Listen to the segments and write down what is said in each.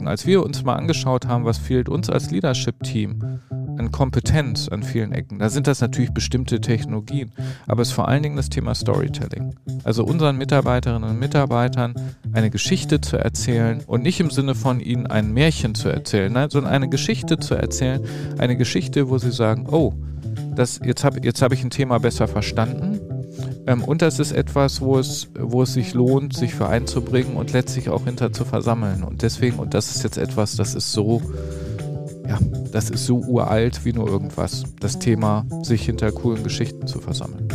Ecken. Als wir uns mal angeschaut haben, was fehlt uns als Leadership-Team an Kompetenz an vielen Ecken, da sind das natürlich bestimmte Technologien, aber es ist vor allen Dingen das Thema Storytelling. Also unseren Mitarbeiterinnen und Mitarbeitern eine Geschichte zu erzählen und nicht im Sinne von ihnen ein Märchen zu erzählen, nein, sondern eine Geschichte zu erzählen, eine Geschichte, wo sie sagen, oh, das, jetzt habe jetzt hab ich ein Thema besser verstanden und das ist etwas, wo es, wo es sich lohnt, sich für einzubringen und letztlich auch hinter zu versammeln. Und deswegen, und das ist jetzt etwas, das ist so, ja, das ist so uralt wie nur irgendwas. Das Thema, sich hinter coolen Geschichten zu versammeln.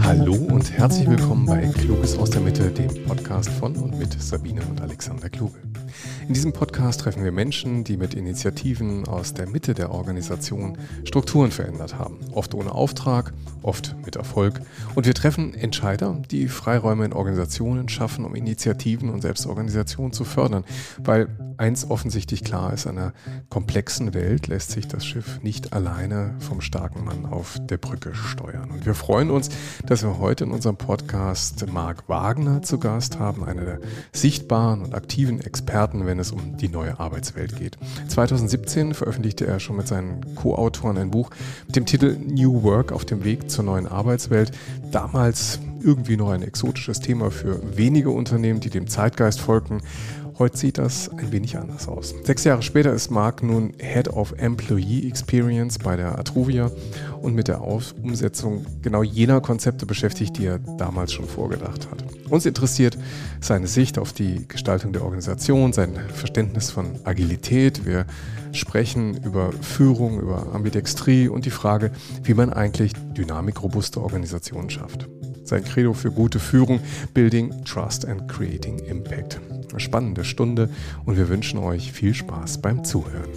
Hallo und herzlich willkommen bei Kluges aus der Mitte, dem Podcast von und mit Sabine und Alexander Kluge. In diesem Podcast treffen wir Menschen, die mit Initiativen aus der Mitte der Organisation Strukturen verändert haben. Oft ohne Auftrag, oft mit Erfolg. Und wir treffen Entscheider, die Freiräume in Organisationen schaffen, um Initiativen und Selbstorganisation zu fördern. Weil eins offensichtlich klar ist, einer komplexen Welt lässt sich das Schiff nicht alleine vom starken Mann auf der Brücke steuern. Und wir freuen uns, dass wir heute in unserem Podcast Marc Wagner zu Gast haben, einer der sichtbaren und aktiven Experten, wenn es um die neue Arbeitswelt geht. 2017 veröffentlichte er schon mit seinen Co-Autoren ein Buch mit dem Titel New Work auf dem Weg zur neuen Arbeitswelt. Damals irgendwie noch ein exotisches Thema für wenige Unternehmen, die dem Zeitgeist folgten. Heute sieht das ein wenig anders aus. Sechs Jahre später ist Mark nun Head of Employee Experience bei der Atruvia und mit der Umsetzung genau jener Konzepte beschäftigt, die er damals schon vorgedacht hat. Uns interessiert seine Sicht auf die Gestaltung der Organisation, sein Verständnis von Agilität. Wir sprechen über Führung, über Ambidextrie und die Frage, wie man eigentlich dynamikrobuste Organisationen schafft. Sein Credo für gute Führung, Building Trust and Creating Impact. Spannende Stunde und wir wünschen euch viel Spaß beim Zuhören.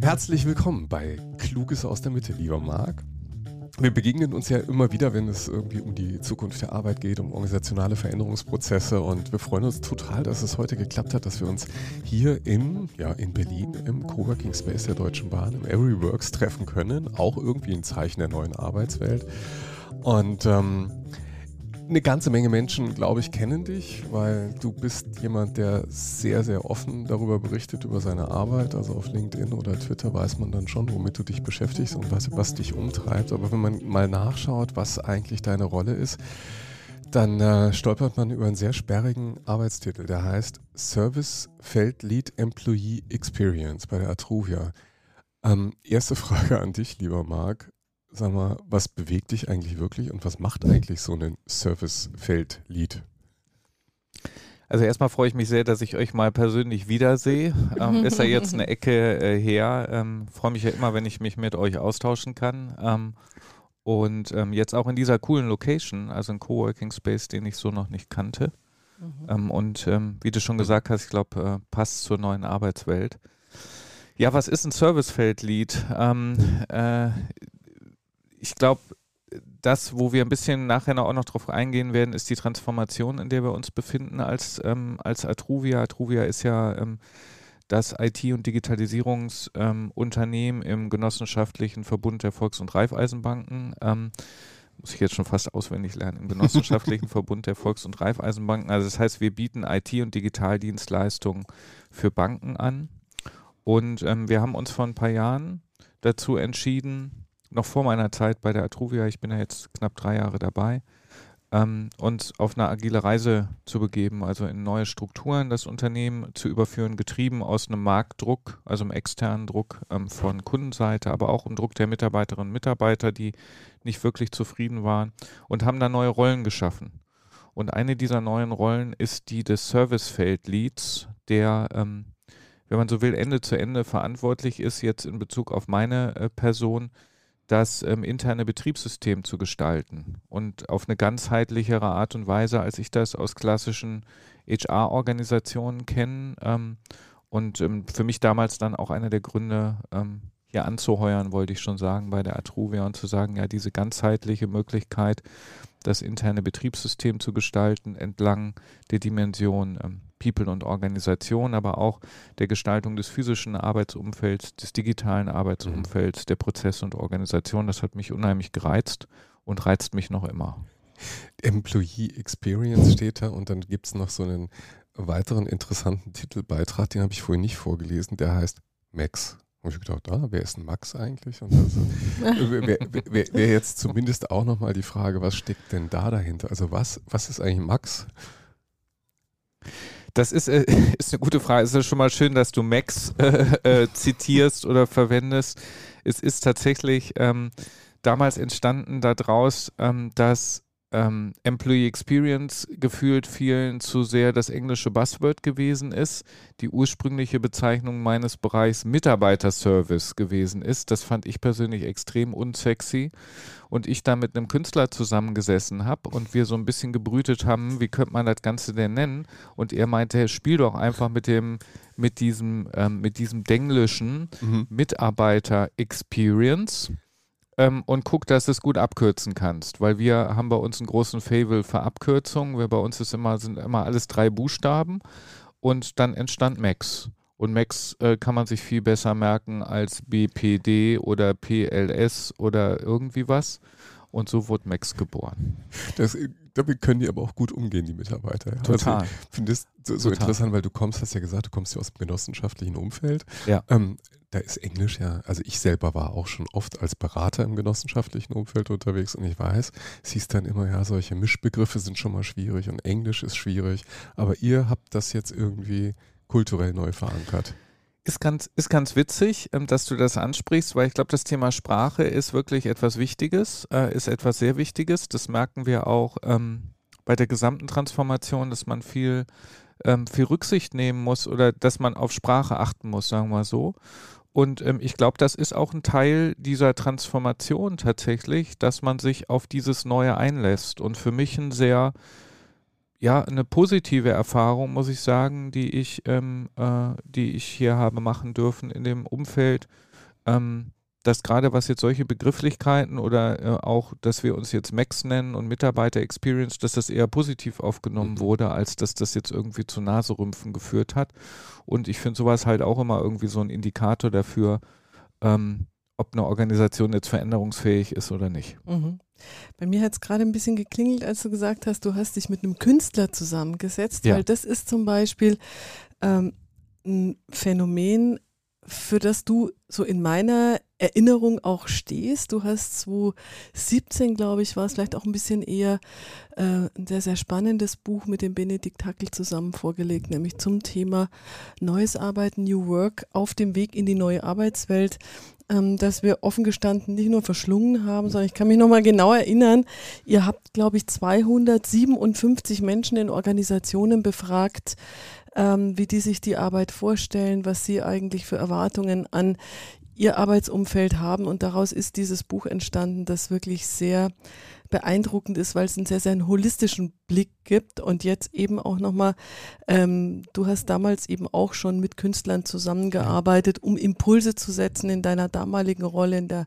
Herzlich willkommen bei Kluges aus der Mitte, lieber Marc. Wir begegnen uns ja immer wieder, wenn es irgendwie um die Zukunft der Arbeit geht, um organisationale Veränderungsprozesse und wir freuen uns total, dass es heute geklappt hat, dass wir uns hier in, ja, in Berlin im Coworking Space der Deutschen Bahn, im Everyworks treffen können. Auch irgendwie ein Zeichen der neuen Arbeitswelt. Und ähm, eine ganze Menge Menschen, glaube ich, kennen dich, weil du bist jemand, der sehr, sehr offen darüber berichtet, über seine Arbeit. Also auf LinkedIn oder Twitter weiß man dann schon, womit du dich beschäftigst und was, was dich umtreibt. Aber wenn man mal nachschaut, was eigentlich deine Rolle ist, dann äh, stolpert man über einen sehr sperrigen Arbeitstitel, der heißt Service Feld Lead Employee Experience bei der Atruvia. Ähm, erste Frage an dich, lieber Marc. Sag mal, was bewegt dich eigentlich wirklich und was macht eigentlich so ein Service-Feld-Lead? Also erstmal freue ich mich sehr, dass ich euch mal persönlich wiedersehe. Ähm, ist ja jetzt eine Ecke äh, her. Ähm, freue mich ja immer, wenn ich mich mit euch austauschen kann. Ähm, und ähm, jetzt auch in dieser coolen Location, also ein Coworking Space, den ich so noch nicht kannte. Mhm. Ähm, und ähm, wie du schon gesagt hast, ich glaube, äh, passt zur neuen Arbeitswelt. Ja, was ist ein Servicefeld-Lead? Äh, ich glaube, das, wo wir ein bisschen nachher auch noch drauf eingehen werden, ist die Transformation, in der wir uns befinden als, ähm, als Atruvia. Atruvia ist ja ähm, das IT- und Digitalisierungsunternehmen ähm, im genossenschaftlichen Verbund der Volks- und Raiffeisenbanken. Ähm, muss ich jetzt schon fast auswendig lernen, im genossenschaftlichen Verbund der Volks- und Raiffeisenbanken. Also das heißt, wir bieten IT- und Digitaldienstleistungen für Banken an. Und ähm, wir haben uns vor ein paar Jahren dazu entschieden, noch vor meiner Zeit bei der Atruvia, ich bin ja jetzt knapp drei Jahre dabei, ähm, uns auf eine agile Reise zu begeben, also in neue Strukturen das Unternehmen zu überführen, getrieben aus einem Marktdruck, also einem externen Druck ähm, von Kundenseite, aber auch im Druck der Mitarbeiterinnen und Mitarbeiter, die nicht wirklich zufrieden waren und haben da neue Rollen geschaffen. Und eine dieser neuen Rollen ist die des Servicefeld-Leads, der ähm, wenn man so will, Ende zu Ende verantwortlich ist, jetzt in Bezug auf meine äh, Person, das ähm, interne Betriebssystem zu gestalten und auf eine ganzheitlichere Art und Weise, als ich das aus klassischen HR-Organisationen kenne. Ähm, und ähm, für mich damals dann auch einer der Gründe, ähm, hier anzuheuern, wollte ich schon sagen, bei der Atruvia und zu sagen, ja, diese ganzheitliche Möglichkeit, das interne Betriebssystem zu gestalten entlang der Dimension ähm, People und Organisation, aber auch der Gestaltung des physischen Arbeitsumfelds, des digitalen Arbeitsumfelds, mhm. der Prozesse und Organisation. Das hat mich unheimlich gereizt und reizt mich noch immer. Employee Experience steht da und dann gibt es noch so einen weiteren interessanten Titelbeitrag, den habe ich vorhin nicht vorgelesen, der heißt Max. Und ich gedacht, ah, wer ist ein Max eigentlich? Und also, wäre wär, wär jetzt zumindest auch nochmal die Frage, was steckt denn da dahinter? Also was, was ist eigentlich Max? Das ist, äh, ist eine gute Frage. Es ist schon mal schön, dass du Max äh, äh, zitierst oder verwendest. Es ist tatsächlich ähm, damals entstanden daraus, ähm, dass ähm, Employee Experience gefühlt vielen zu sehr das englische Buzzword gewesen ist, die ursprüngliche Bezeichnung meines Bereichs Mitarbeiterservice gewesen ist. Das fand ich persönlich extrem unsexy und ich da mit einem Künstler zusammengesessen habe und wir so ein bisschen gebrütet haben, wie könnte man das Ganze denn nennen? Und er meinte, spiel doch einfach mit dem mit diesem ähm, mit diesem denglischen mhm. Mitarbeiter Experience ähm, und guck, dass du es gut abkürzen kannst, weil wir haben bei uns einen großen Fable für Abkürzungen. Wir bei uns ist immer, sind immer alles drei Buchstaben und dann entstand Max. Und Max äh, kann man sich viel besser merken als BPD oder PLS oder irgendwie was. Und so wurde Max geboren. Das, damit können die aber auch gut umgehen, die Mitarbeiter. Ja. Total. Also ich finde es so, so interessant, weil du kommst, hast ja gesagt, du kommst ja aus dem genossenschaftlichen Umfeld. Ja. Ähm, da ist Englisch ja, also ich selber war auch schon oft als Berater im genossenschaftlichen Umfeld unterwegs und ich weiß, siehst dann immer, ja, solche Mischbegriffe sind schon mal schwierig und Englisch ist schwierig, aber ihr habt das jetzt irgendwie kulturell neu verankert. Ist ganz, ist ganz witzig, ähm, dass du das ansprichst, weil ich glaube, das Thema Sprache ist wirklich etwas Wichtiges, äh, ist etwas sehr Wichtiges. Das merken wir auch ähm, bei der gesamten Transformation, dass man viel, ähm, viel Rücksicht nehmen muss oder dass man auf Sprache achten muss, sagen wir so. Und ähm, ich glaube, das ist auch ein Teil dieser Transformation tatsächlich, dass man sich auf dieses Neue einlässt. Und für mich ein sehr, ja, eine positive Erfahrung, muss ich sagen, die ich, ähm, äh, die ich hier habe machen dürfen in dem Umfeld. Ähm, dass gerade was jetzt solche Begrifflichkeiten oder äh, auch, dass wir uns jetzt Max nennen und Mitarbeiter Experience, dass das eher positiv aufgenommen mhm. wurde, als dass das jetzt irgendwie zu Naserümpfen geführt hat. Und ich finde sowas halt auch immer irgendwie so ein Indikator dafür, ähm, ob eine Organisation jetzt veränderungsfähig ist oder nicht. Mhm. Bei mir hat es gerade ein bisschen geklingelt, als du gesagt hast, du hast dich mit einem Künstler zusammengesetzt, ja. weil das ist zum Beispiel ähm, ein Phänomen, für das du so in meiner Erinnerung auch stehst. Du hast 2017, glaube ich, war es vielleicht auch ein bisschen eher äh, ein sehr, sehr spannendes Buch mit dem Benedikt Hackel zusammen vorgelegt, nämlich zum Thema Neues Arbeiten, New Work auf dem Weg in die neue Arbeitswelt ähm, dass wir offen gestanden nicht nur verschlungen haben, sondern ich kann mich nochmal genau erinnern, ihr habt, glaube ich, 257 Menschen in Organisationen befragt, ähm, wie die sich die Arbeit vorstellen, was sie eigentlich für Erwartungen an ihr Arbeitsumfeld haben. Und daraus ist dieses Buch entstanden, das wirklich sehr beeindruckend ist, weil es einen sehr, sehr einen holistischen Blick gibt und jetzt eben auch nochmal, ähm, du hast damals eben auch schon mit Künstlern zusammengearbeitet, um Impulse zu setzen in deiner damaligen Rolle, in der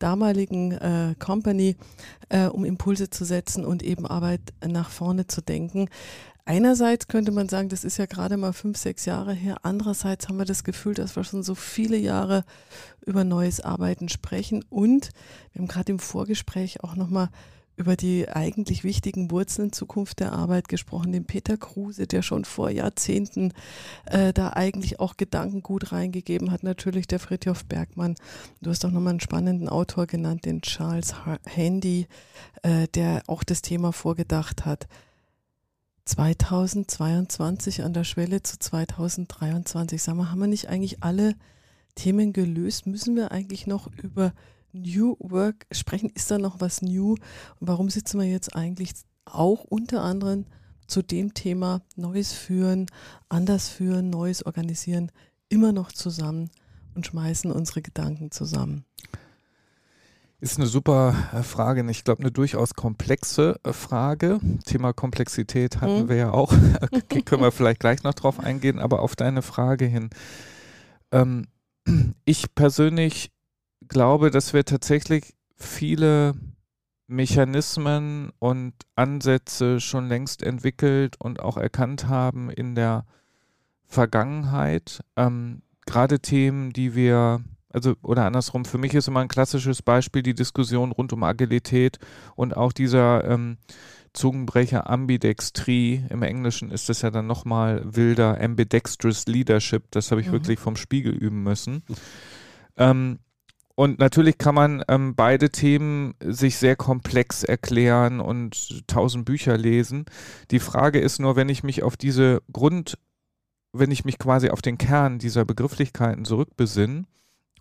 damaligen äh, Company, äh, um Impulse zu setzen und eben Arbeit nach vorne zu denken. Einerseits könnte man sagen, das ist ja gerade mal fünf, sechs Jahre her. Andererseits haben wir das Gefühl, dass wir schon so viele Jahre über neues Arbeiten sprechen. Und wir haben gerade im Vorgespräch auch nochmal über die eigentlich wichtigen Wurzeln Zukunft der Arbeit gesprochen, den Peter Kruse, der schon vor Jahrzehnten äh, da eigentlich auch Gedanken gut reingegeben hat. Natürlich der Friedhof Bergmann. Du hast auch nochmal einen spannenden Autor genannt, den Charles Handy, äh, der auch das Thema vorgedacht hat. 2022 an der Schwelle zu 2023. Sag mal, haben wir nicht eigentlich alle Themen gelöst? Müssen wir eigentlich noch über New Work sprechen? Ist da noch was New? Und warum sitzen wir jetzt eigentlich auch unter anderem zu dem Thema Neues führen, anders führen, Neues organisieren, immer noch zusammen und schmeißen unsere Gedanken zusammen? Ist eine super äh, Frage. Ich glaube, eine durchaus komplexe äh, Frage. Thema Komplexität hatten mhm. wir ja auch. Okay, können wir vielleicht gleich noch drauf eingehen, aber auf deine Frage hin. Ähm, ich persönlich glaube, dass wir tatsächlich viele Mechanismen und Ansätze schon längst entwickelt und auch erkannt haben in der Vergangenheit. Ähm, Gerade Themen, die wir, also oder andersrum, für mich ist immer ein klassisches Beispiel die Diskussion rund um Agilität und auch dieser ähm, Zungenbrecher Ambidextrie. Im Englischen ist das ja dann nochmal wilder Ambidextrous Leadership. Das habe ich mhm. wirklich vom Spiegel üben müssen. Ähm, und natürlich kann man ähm, beide Themen sich sehr komplex erklären und tausend Bücher lesen. Die Frage ist nur, wenn ich mich auf diese Grund, wenn ich mich quasi auf den Kern dieser Begrifflichkeiten zurückbesinne,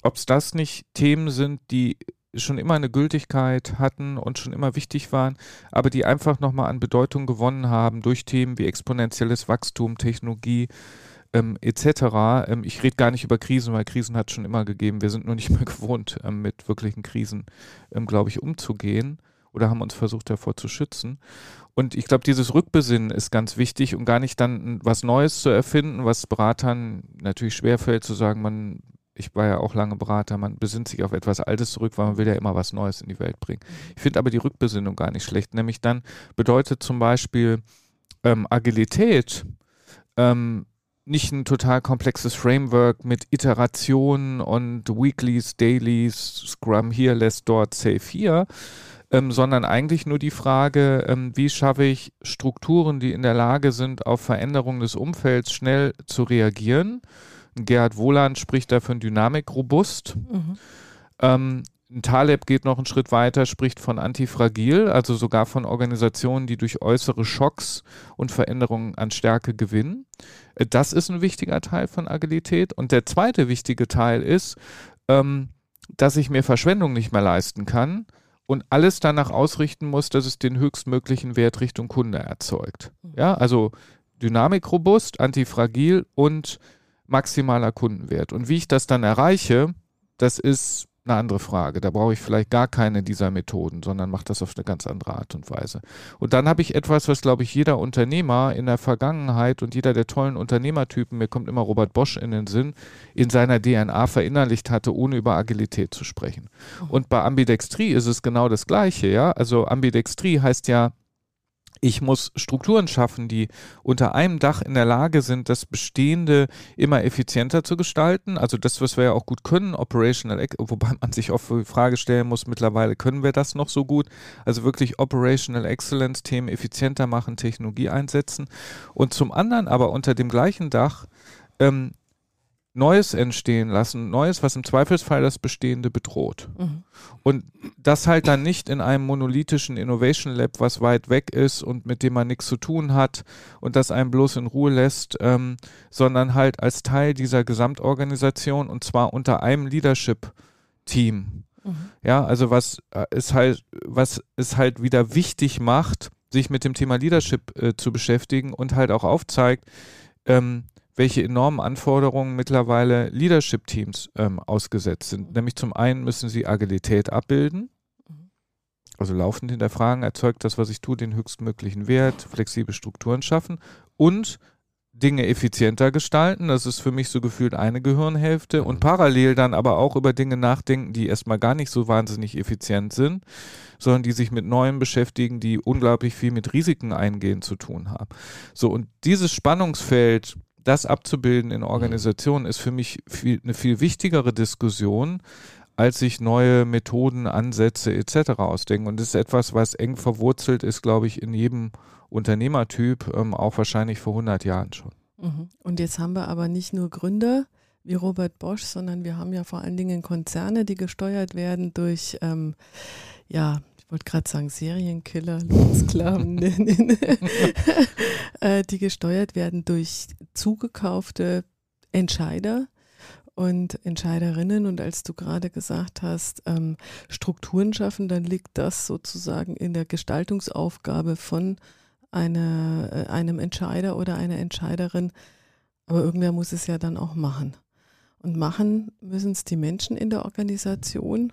ob es das nicht Themen sind, die schon immer eine Gültigkeit hatten und schon immer wichtig waren, aber die einfach nochmal an Bedeutung gewonnen haben durch Themen wie exponentielles Wachstum, Technologie, ähm, etc. Ähm, ich rede gar nicht über Krisen, weil Krisen hat es schon immer gegeben. Wir sind nur nicht mehr gewohnt, ähm, mit wirklichen Krisen, ähm, glaube ich, umzugehen oder haben uns versucht davor zu schützen. Und ich glaube, dieses Rückbesinnen ist ganz wichtig und gar nicht dann was Neues zu erfinden, was Beratern natürlich schwerfällt zu sagen, man, ich war ja auch lange Berater, man besinnt sich auf etwas Altes zurück, weil man will ja immer was Neues in die Welt bringen. Ich finde aber die Rückbesinnung gar nicht schlecht, nämlich dann bedeutet zum Beispiel ähm, Agilität, ähm, nicht ein total komplexes Framework mit Iterationen und Weeklies, Dailies, Scrum hier, lässt dort, Save hier, ähm, sondern eigentlich nur die Frage, ähm, wie schaffe ich Strukturen, die in der Lage sind, auf Veränderungen des Umfelds schnell zu reagieren. Gerhard Wohland spricht da von Dynamik robust. Mhm. Ähm, Taleb geht noch einen Schritt weiter, spricht von antifragil, also sogar von Organisationen, die durch äußere Schocks und Veränderungen an Stärke gewinnen. Äh, das ist ein wichtiger Teil von Agilität. Und der zweite wichtige Teil ist, ähm, dass ich mir Verschwendung nicht mehr leisten kann und alles danach ausrichten muss, dass es den höchstmöglichen Wert Richtung Kunde erzeugt. Ja, also Dynamik robust, antifragil und maximaler Kundenwert. Und wie ich das dann erreiche, das ist eine andere Frage. Da brauche ich vielleicht gar keine dieser Methoden, sondern mache das auf eine ganz andere Art und Weise. Und dann habe ich etwas, was, glaube ich, jeder Unternehmer in der Vergangenheit und jeder der tollen Unternehmertypen, mir kommt immer Robert Bosch in den Sinn, in seiner DNA verinnerlicht hatte, ohne über Agilität zu sprechen. Und bei Ambidextrie ist es genau das Gleiche, ja. Also Ambidextrie heißt ja, ich muss Strukturen schaffen, die unter einem Dach in der Lage sind, das Bestehende immer effizienter zu gestalten. Also das, was wir ja auch gut können, Operational, wobei man sich oft die Frage stellen muss, mittlerweile können wir das noch so gut. Also wirklich Operational Excellence Themen effizienter machen, Technologie einsetzen. Und zum anderen aber unter dem gleichen Dach ähm, Neues entstehen lassen, Neues, was im Zweifelsfall das Bestehende bedroht. Mhm. Und das halt dann nicht in einem monolithischen Innovation Lab, was weit weg ist und mit dem man nichts zu tun hat und das einen bloß in Ruhe lässt, ähm, sondern halt als Teil dieser Gesamtorganisation und zwar unter einem Leadership-Team. Mhm. Ja, also was äh, ist halt, was es halt wieder wichtig macht, sich mit dem Thema Leadership äh, zu beschäftigen und halt auch aufzeigt, ähm, welche enormen Anforderungen mittlerweile Leadership-Teams ähm, ausgesetzt sind. Nämlich zum einen müssen sie Agilität abbilden, also laufend hinterfragen, erzeugt das, was ich tue, den höchstmöglichen Wert, flexible Strukturen schaffen und Dinge effizienter gestalten. Das ist für mich so gefühlt eine Gehirnhälfte und parallel dann aber auch über Dinge nachdenken, die erstmal gar nicht so wahnsinnig effizient sind, sondern die sich mit Neuem beschäftigen, die unglaublich viel mit Risiken eingehen zu tun haben. So und dieses Spannungsfeld das abzubilden in Organisationen ist für mich viel, eine viel wichtigere Diskussion, als sich neue Methoden, Ansätze etc. ausdenken. Und das ist etwas, was eng verwurzelt ist, glaube ich, in jedem Unternehmertyp, ähm, auch wahrscheinlich vor 100 Jahren schon. Mhm. Und jetzt haben wir aber nicht nur Gründer wie Robert Bosch, sondern wir haben ja vor allen Dingen Konzerne, die gesteuert werden durch ähm, ja, wollte gerade sagen Serienkiller, Lohnsklaven, äh, die gesteuert werden durch zugekaufte Entscheider und Entscheiderinnen. Und als du gerade gesagt hast, ähm, Strukturen schaffen, dann liegt das sozusagen in der Gestaltungsaufgabe von einer, äh, einem Entscheider oder einer Entscheiderin. Aber irgendwer muss es ja dann auch machen. Und machen müssen es die Menschen in der Organisation.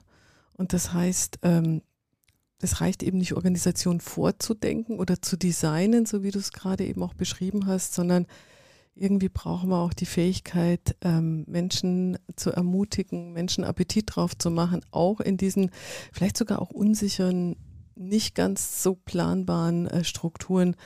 Und das heißt, ähm, es reicht eben nicht, Organisation vorzudenken oder zu designen, so wie du es gerade eben auch beschrieben hast, sondern irgendwie brauchen wir auch die Fähigkeit, ähm, Menschen zu ermutigen, Menschen Appetit drauf zu machen, auch in diesen vielleicht sogar auch unsicheren nicht ganz so planbaren äh, Strukturen,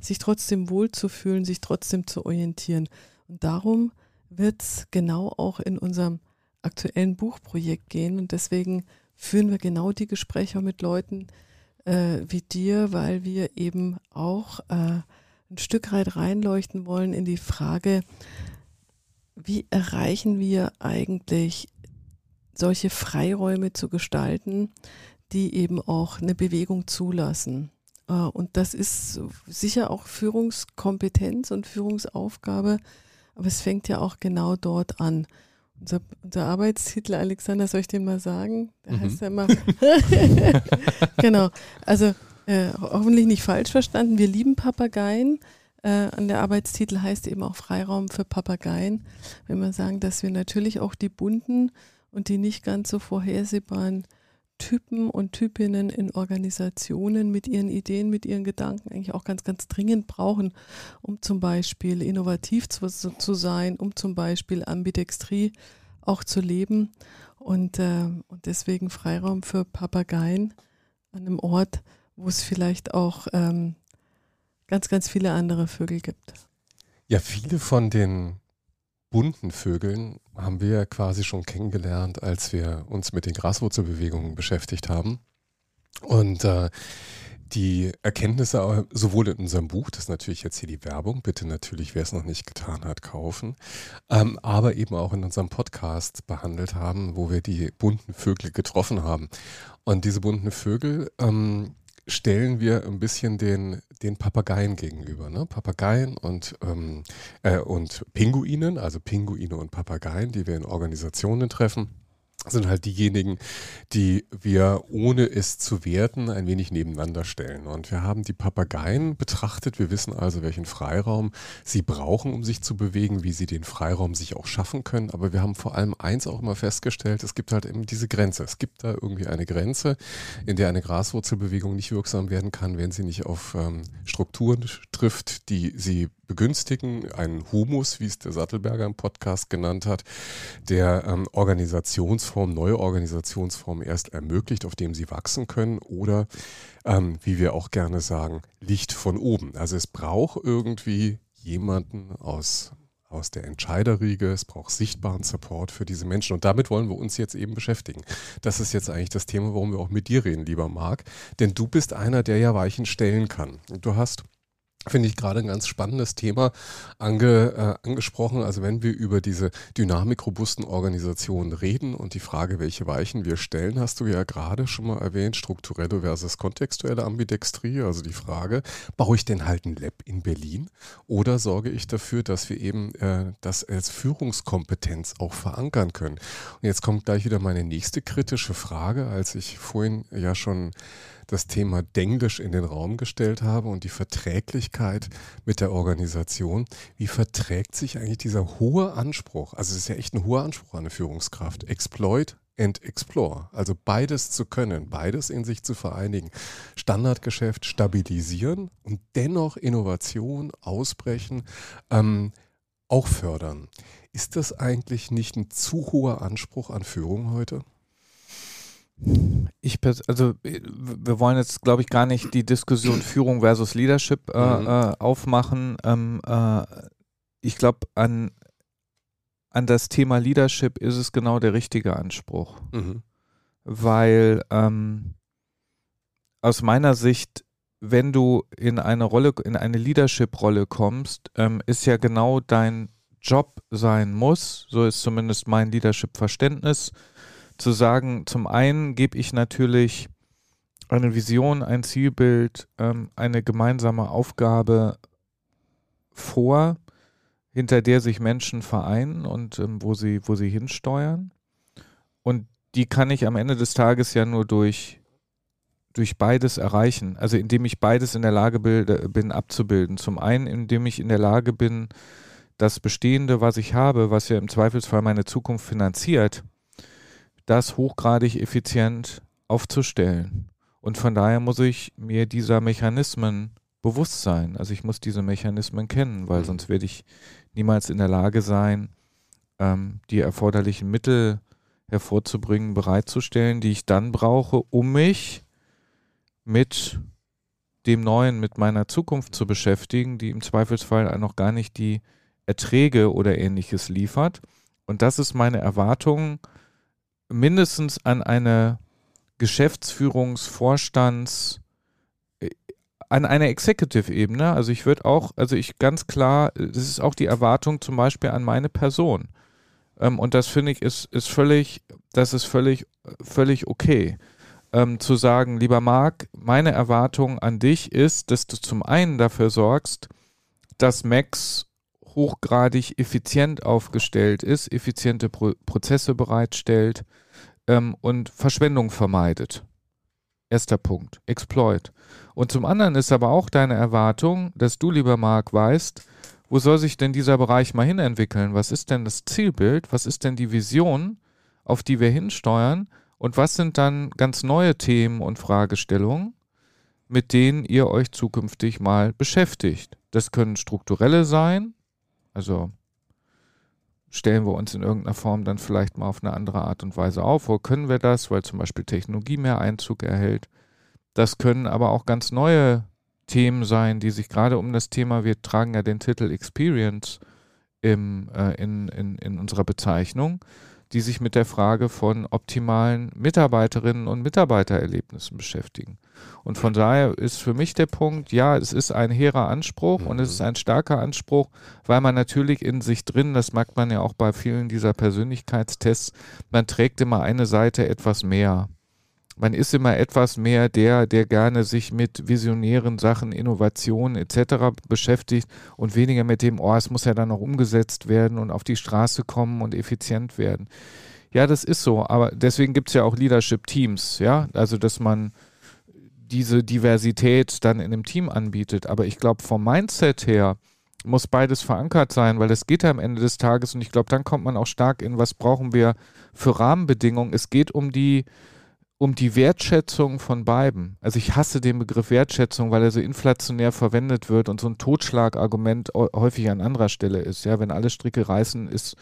sich trotzdem wohlzufühlen, sich trotzdem zu orientieren. Und darum wird es genau auch in unserem aktuellen Buchprojekt gehen. Und deswegen führen wir genau die Gespräche mit Leuten äh, wie dir, weil wir eben auch äh, ein Stück weit reinleuchten wollen in die Frage, wie erreichen wir eigentlich solche Freiräume zu gestalten, die eben auch eine Bewegung zulassen. Äh, und das ist sicher auch Führungskompetenz und Führungsaufgabe, aber es fängt ja auch genau dort an. Unser, unser Arbeitstitel, Alexander, soll ich den mal sagen? Der mhm. heißt ja immer. genau. Also äh, hoffentlich nicht falsch verstanden. Wir lieben Papageien. Äh, an der Arbeitstitel heißt eben auch Freiraum für Papageien. Wenn wir sagen, dass wir natürlich auch die bunten und die nicht ganz so vorhersehbaren Typen und Typinnen in Organisationen mit ihren Ideen, mit ihren Gedanken eigentlich auch ganz, ganz dringend brauchen, um zum Beispiel innovativ zu, zu sein, um zum Beispiel Ambidextrie auch zu leben und, äh, und deswegen Freiraum für Papageien an einem Ort, wo es vielleicht auch ähm, ganz, ganz viele andere Vögel gibt. Ja, viele von den bunten Vögeln haben wir quasi schon kennengelernt, als wir uns mit den Graswurzelbewegungen beschäftigt haben. Und äh, die Erkenntnisse sowohl in unserem Buch, das ist natürlich jetzt hier die Werbung, bitte natürlich, wer es noch nicht getan hat, kaufen, ähm, aber eben auch in unserem Podcast behandelt haben, wo wir die bunten Vögel getroffen haben. Und diese bunten Vögel ähm, stellen wir ein bisschen den, den Papageien gegenüber. Ne? Papageien und, ähm, äh, und Pinguinen, also Pinguine und Papageien, die wir in Organisationen treffen sind halt diejenigen, die wir, ohne es zu werten, ein wenig nebeneinander stellen. Und wir haben die Papageien betrachtet. Wir wissen also, welchen Freiraum sie brauchen, um sich zu bewegen, wie sie den Freiraum sich auch schaffen können. Aber wir haben vor allem eins auch mal festgestellt, es gibt halt eben diese Grenze. Es gibt da irgendwie eine Grenze, in der eine Graswurzelbewegung nicht wirksam werden kann, wenn sie nicht auf ähm, Strukturen trifft, die sie begünstigen, einen Humus, wie es der Sattelberger im Podcast genannt hat, der ähm, Organisationsform, neue Organisationsformen erst ermöglicht, auf dem sie wachsen können oder, ähm, wie wir auch gerne sagen, Licht von oben. Also es braucht irgendwie jemanden aus aus der Entscheiderriege. Es braucht sichtbaren Support für diese Menschen. Und damit wollen wir uns jetzt eben beschäftigen. Das ist jetzt eigentlich das Thema, warum wir auch mit dir reden, lieber Marc. Denn du bist einer, der ja Weichen stellen kann. Und du hast finde ich gerade ein ganz spannendes Thema ange, äh, angesprochen. Also wenn wir über diese dynamikrobusten Organisationen reden und die Frage, welche Weichen wir stellen, hast du ja gerade schon mal erwähnt, strukturelle versus kontextuelle Ambidextrie. Also die Frage, baue ich denn halt ein Lab in Berlin oder sorge ich dafür, dass wir eben äh, das als Führungskompetenz auch verankern können? Und jetzt kommt gleich wieder meine nächste kritische Frage, als ich vorhin ja schon das Thema Denglisch in den Raum gestellt habe und die Verträglichkeit mit der Organisation. Wie verträgt sich eigentlich dieser hohe Anspruch? Also es ist ja echt ein hoher Anspruch an eine Führungskraft. Exploit and Explore. Also beides zu können, beides in sich zu vereinigen. Standardgeschäft stabilisieren und dennoch Innovation ausbrechen, ähm, auch fördern. Ist das eigentlich nicht ein zu hoher Anspruch an Führung heute? Ich, also wir wollen jetzt, glaube ich, gar nicht die Diskussion Führung versus Leadership äh, mhm. äh, aufmachen. Ähm, äh, ich glaube, an, an das Thema Leadership ist es genau der richtige Anspruch. Mhm. Weil ähm, aus meiner Sicht, wenn du in eine Rolle, in eine Leadership-Rolle kommst, ähm, ist ja genau dein Job sein muss, so ist zumindest mein Leadership-Verständnis, zu sagen, zum einen gebe ich natürlich eine Vision, ein Zielbild, ähm, eine gemeinsame Aufgabe vor, hinter der sich Menschen vereinen und ähm, wo, sie, wo sie hinsteuern. Und die kann ich am Ende des Tages ja nur durch, durch beides erreichen. Also indem ich beides in der Lage bilde, bin abzubilden. Zum einen, indem ich in der Lage bin, das Bestehende, was ich habe, was ja im Zweifelsfall meine Zukunft finanziert, das hochgradig effizient aufzustellen. Und von daher muss ich mir dieser Mechanismen bewusst sein. Also ich muss diese Mechanismen kennen, weil mhm. sonst werde ich niemals in der Lage sein, ähm, die erforderlichen Mittel hervorzubringen, bereitzustellen, die ich dann brauche, um mich mit dem Neuen, mit meiner Zukunft zu beschäftigen, die im Zweifelsfall noch gar nicht die Erträge oder ähnliches liefert. Und das ist meine Erwartung mindestens an eine Geschäftsführungsvorstands- an einer Executive-Ebene. Also ich würde auch, also ich ganz klar, das ist auch die Erwartung zum Beispiel an meine Person. Ähm, und das finde ich ist, ist völlig, das ist völlig, völlig okay. Ähm, zu sagen, lieber Marc, meine Erwartung an dich ist, dass du zum einen dafür sorgst, dass Max hochgradig effizient aufgestellt ist, effiziente Pro Prozesse bereitstellt ähm, und Verschwendung vermeidet. Erster Punkt. Exploit. Und zum anderen ist aber auch deine Erwartung, dass du, lieber Marc, weißt, wo soll sich denn dieser Bereich mal hinentwickeln? Was ist denn das Zielbild? Was ist denn die Vision, auf die wir hinsteuern? Und was sind dann ganz neue Themen und Fragestellungen, mit denen ihr euch zukünftig mal beschäftigt? Das können strukturelle sein, also stellen wir uns in irgendeiner Form dann vielleicht mal auf eine andere Art und Weise auf. Wo können wir das, weil zum Beispiel Technologie mehr Einzug erhält? Das können aber auch ganz neue Themen sein, die sich gerade um das Thema, wir tragen ja den Titel Experience im, äh, in, in, in unserer Bezeichnung, die sich mit der Frage von optimalen Mitarbeiterinnen und Mitarbeitererlebnissen beschäftigen. Und von daher ist für mich der Punkt, ja, es ist ein hehrer Anspruch mhm. und es ist ein starker Anspruch, weil man natürlich in sich drin, das merkt man ja auch bei vielen dieser Persönlichkeitstests, man trägt immer eine Seite etwas mehr. Man ist immer etwas mehr der, der gerne sich mit visionären Sachen, Innovationen etc. beschäftigt und weniger mit dem, oh, es muss ja dann noch umgesetzt werden und auf die Straße kommen und effizient werden. Ja, das ist so, aber deswegen gibt es ja auch Leadership-Teams, ja, also dass man diese Diversität dann in einem Team anbietet. Aber ich glaube, vom Mindset her muss beides verankert sein, weil es geht ja am Ende des Tages und ich glaube, dann kommt man auch stark in, was brauchen wir für Rahmenbedingungen. Es geht um die, um die Wertschätzung von beiden. Also ich hasse den Begriff Wertschätzung, weil er so inflationär verwendet wird und so ein Totschlagargument häufig an anderer Stelle ist. Ja, wenn alle Stricke reißen, ist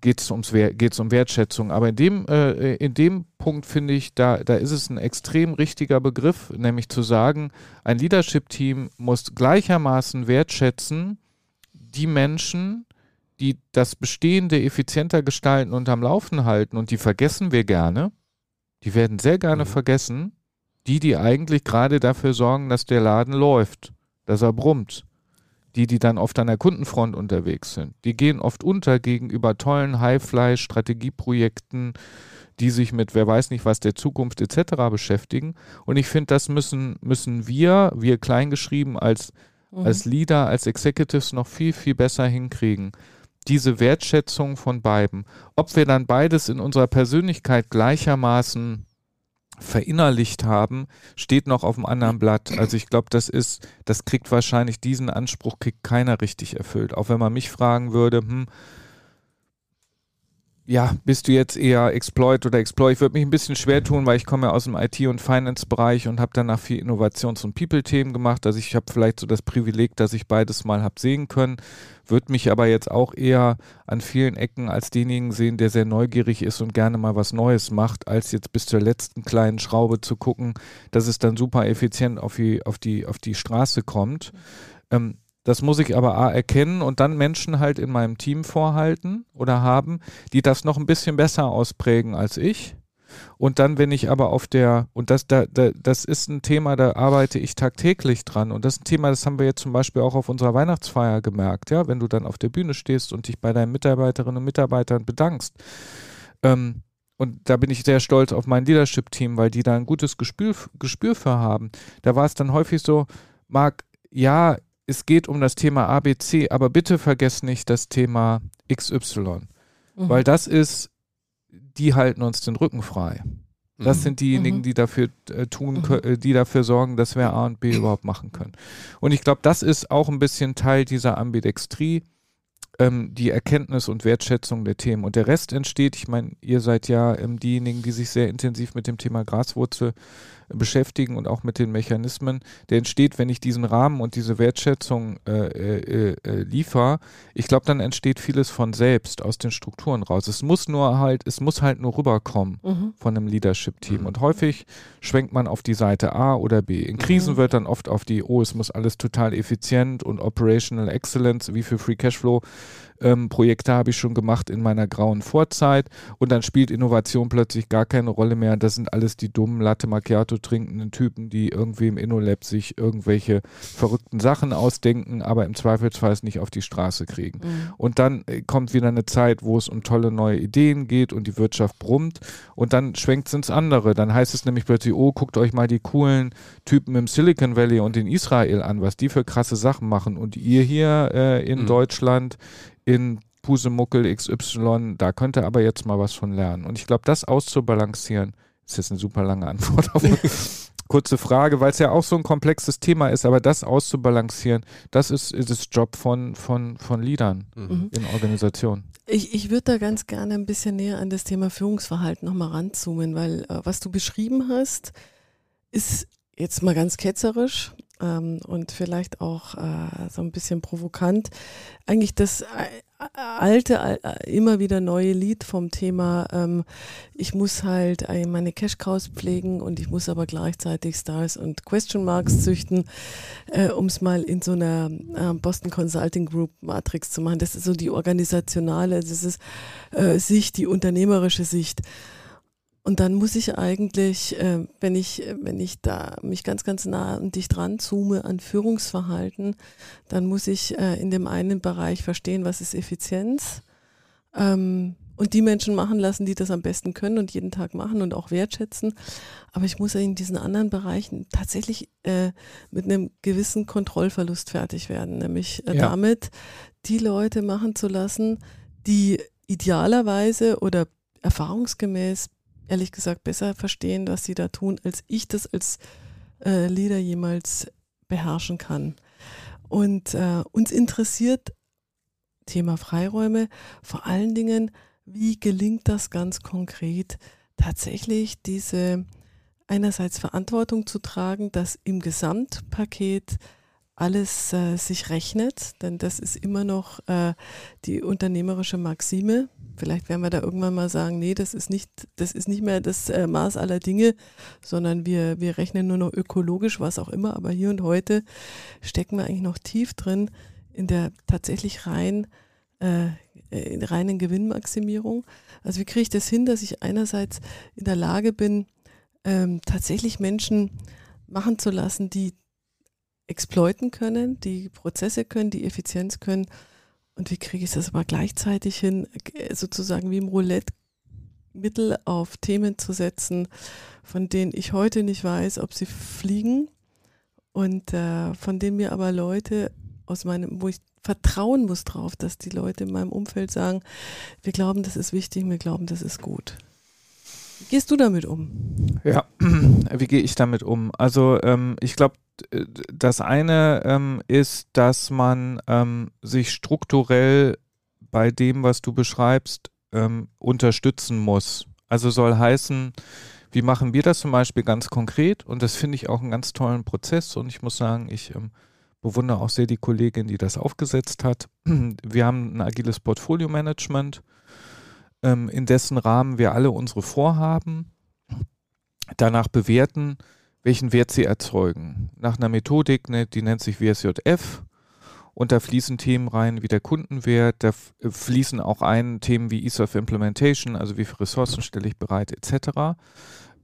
geht es um Wertschätzung. Aber in dem, äh, in dem Punkt finde ich, da, da ist es ein extrem richtiger Begriff, nämlich zu sagen, ein Leadership-Team muss gleichermaßen wertschätzen die Menschen, die das Bestehende effizienter gestalten und am Laufen halten. Und die vergessen wir gerne. Die werden sehr gerne mhm. vergessen. Die, die eigentlich gerade dafür sorgen, dass der Laden läuft, dass er brummt die, die dann oft an der Kundenfront unterwegs sind. Die gehen oft unter gegenüber tollen Highfly-Strategieprojekten, die sich mit wer weiß nicht was der Zukunft etc. beschäftigen. Und ich finde, das müssen, müssen wir, wir kleingeschrieben als, mhm. als Leader, als Executives noch viel, viel besser hinkriegen. Diese Wertschätzung von beiden. Ob wir dann beides in unserer Persönlichkeit gleichermaßen verinnerlicht haben, steht noch auf dem anderen Blatt. Also ich glaube, das ist, das kriegt wahrscheinlich diesen Anspruch kriegt keiner richtig erfüllt. Auch wenn man mich fragen würde, hm, ja, bist du jetzt eher Exploit oder Exploit? Ich würde mich ein bisschen schwer tun, weil ich komme ja aus dem IT- und Finance-Bereich und habe danach viel Innovations- und People-Themen gemacht. Also ich habe vielleicht so das Privileg, dass ich beides mal habe sehen können, würde mich aber jetzt auch eher an vielen Ecken als denjenigen sehen, der sehr neugierig ist und gerne mal was Neues macht, als jetzt bis zur letzten kleinen Schraube zu gucken, dass es dann super effizient auf die, auf die, auf die Straße kommt. Ähm, das muss ich aber A erkennen und dann Menschen halt in meinem Team vorhalten oder haben, die das noch ein bisschen besser ausprägen als ich. Und dann, wenn ich aber auf der, und das, da, da, das ist ein Thema, da arbeite ich tagtäglich dran. Und das ist ein Thema, das haben wir jetzt zum Beispiel auch auf unserer Weihnachtsfeier gemerkt, ja, wenn du dann auf der Bühne stehst und dich bei deinen Mitarbeiterinnen und Mitarbeitern bedankst. Ähm, und da bin ich sehr stolz auf mein Leadership-Team, weil die da ein gutes Gespür, Gespür für haben. Da war es dann häufig so, Marc, ja, es geht um das Thema ABC, aber bitte vergesst nicht das Thema XY, mhm. weil das ist, die halten uns den Rücken frei. Das mhm. sind diejenigen, mhm. die dafür äh, tun, mhm. die dafür sorgen, dass wir A und B überhaupt machen können. Und ich glaube, das ist auch ein bisschen Teil dieser Ambidextrie. ähm, die Erkenntnis und Wertschätzung der Themen. Und der Rest entsteht, ich meine, ihr seid ja ähm, diejenigen, die sich sehr intensiv mit dem Thema Graswurzel beschäftigen und auch mit den Mechanismen, der entsteht, wenn ich diesen Rahmen und diese Wertschätzung äh, äh, äh, liefere. Ich glaube, dann entsteht vieles von selbst aus den Strukturen raus. Es muss nur halt, es muss halt nur rüberkommen mhm. von einem Leadership-Team. Mhm. Und häufig schwenkt man auf die Seite A oder B. In Krisen mhm. wird dann oft auf die, oh, es muss alles total effizient und operational excellence, wie für Free Cashflow ähm, Projekte habe ich schon gemacht in meiner grauen Vorzeit und dann spielt Innovation plötzlich gar keine Rolle mehr. Das sind alles die dummen Latte Macchiato trinkenden Typen, die irgendwie im InnoLab sich irgendwelche verrückten Sachen ausdenken, aber im Zweifelsfall es nicht auf die Straße kriegen. Mhm. Und dann äh, kommt wieder eine Zeit, wo es um tolle neue Ideen geht und die Wirtschaft brummt und dann schwenkt es ins andere. Dann heißt es nämlich plötzlich, oh, guckt euch mal die coolen Typen im Silicon Valley und in Israel an, was die für krasse Sachen machen. Und ihr hier äh, in mhm. Deutschland, in Pusemuckel XY, da könnte aber jetzt mal was von lernen. Und ich glaube, das auszubalancieren, ist jetzt eine super lange Antwort auf eine kurze Frage, weil es ja auch so ein komplexes Thema ist, aber das auszubalancieren, das ist, ist das Job von, von, von Leadern mhm. in Organisationen. Ich, ich würde da ganz gerne ein bisschen näher an das Thema Führungsverhalten nochmal ranzoomen, weil äh, was du beschrieben hast, ist jetzt mal ganz ketzerisch, ähm, und vielleicht auch äh, so ein bisschen provokant. Eigentlich das äh, alte, äh, immer wieder neue Lied vom Thema, ähm, ich muss halt äh, meine Cash Cows pflegen und ich muss aber gleichzeitig Stars und Question Marks züchten, äh, um es mal in so einer äh, Boston Consulting Group Matrix zu machen. Das ist so die organisationale, das ist äh, Sicht, die unternehmerische Sicht. Und dann muss ich eigentlich, äh, wenn ich, wenn ich da mich ganz, ganz nah und dicht ranzoome an Führungsverhalten, dann muss ich äh, in dem einen Bereich verstehen, was ist Effizienz. Ähm, und die Menschen machen lassen, die das am besten können und jeden Tag machen und auch wertschätzen. Aber ich muss in diesen anderen Bereichen tatsächlich äh, mit einem gewissen Kontrollverlust fertig werden, nämlich äh, ja. damit die Leute machen zu lassen, die idealerweise oder erfahrungsgemäß ehrlich gesagt besser verstehen, was sie da tun, als ich das als äh, Leader jemals beherrschen kann. Und äh, uns interessiert Thema Freiräume vor allen Dingen, wie gelingt das ganz konkret, tatsächlich diese einerseits Verantwortung zu tragen, dass im Gesamtpaket alles äh, sich rechnet, denn das ist immer noch äh, die unternehmerische Maxime. Vielleicht werden wir da irgendwann mal sagen, nee, das ist nicht, das ist nicht mehr das äh, Maß aller Dinge, sondern wir, wir rechnen nur noch ökologisch, was auch immer. Aber hier und heute stecken wir eigentlich noch tief drin in der tatsächlich rein äh, in reinen Gewinnmaximierung. Also wie kriege ich das hin, dass ich einerseits in der Lage bin, ähm, tatsächlich Menschen machen zu lassen, die exploiten können, die Prozesse können, die Effizienz können. Und wie kriege ich das aber gleichzeitig hin, sozusagen wie im Roulette Mittel auf Themen zu setzen, von denen ich heute nicht weiß, ob sie fliegen und äh, von denen mir aber Leute aus meinem, wo ich vertrauen muss drauf, dass die Leute in meinem Umfeld sagen, wir glauben, das ist wichtig, wir glauben, das ist gut. Wie gehst du damit um? Ja, wie gehe ich damit um? Also ähm, ich glaube, das eine ähm, ist, dass man ähm, sich strukturell bei dem, was du beschreibst, ähm, unterstützen muss. Also soll heißen, wie machen wir das zum Beispiel ganz konkret? Und das finde ich auch einen ganz tollen Prozess. Und ich muss sagen, ich ähm, bewundere auch sehr die Kollegin, die das aufgesetzt hat. Wir haben ein agiles Portfolio-Management, ähm, in dessen Rahmen wir alle unsere Vorhaben danach bewerten, welchen Wert sie erzeugen. Nach einer Methodik, ne, die nennt sich WSJF. Und da fließen Themen rein wie der Kundenwert, da fließen auch ein Themen wie Ease of Implementation, also wie viele Ressourcen stelle ich bereit, etc.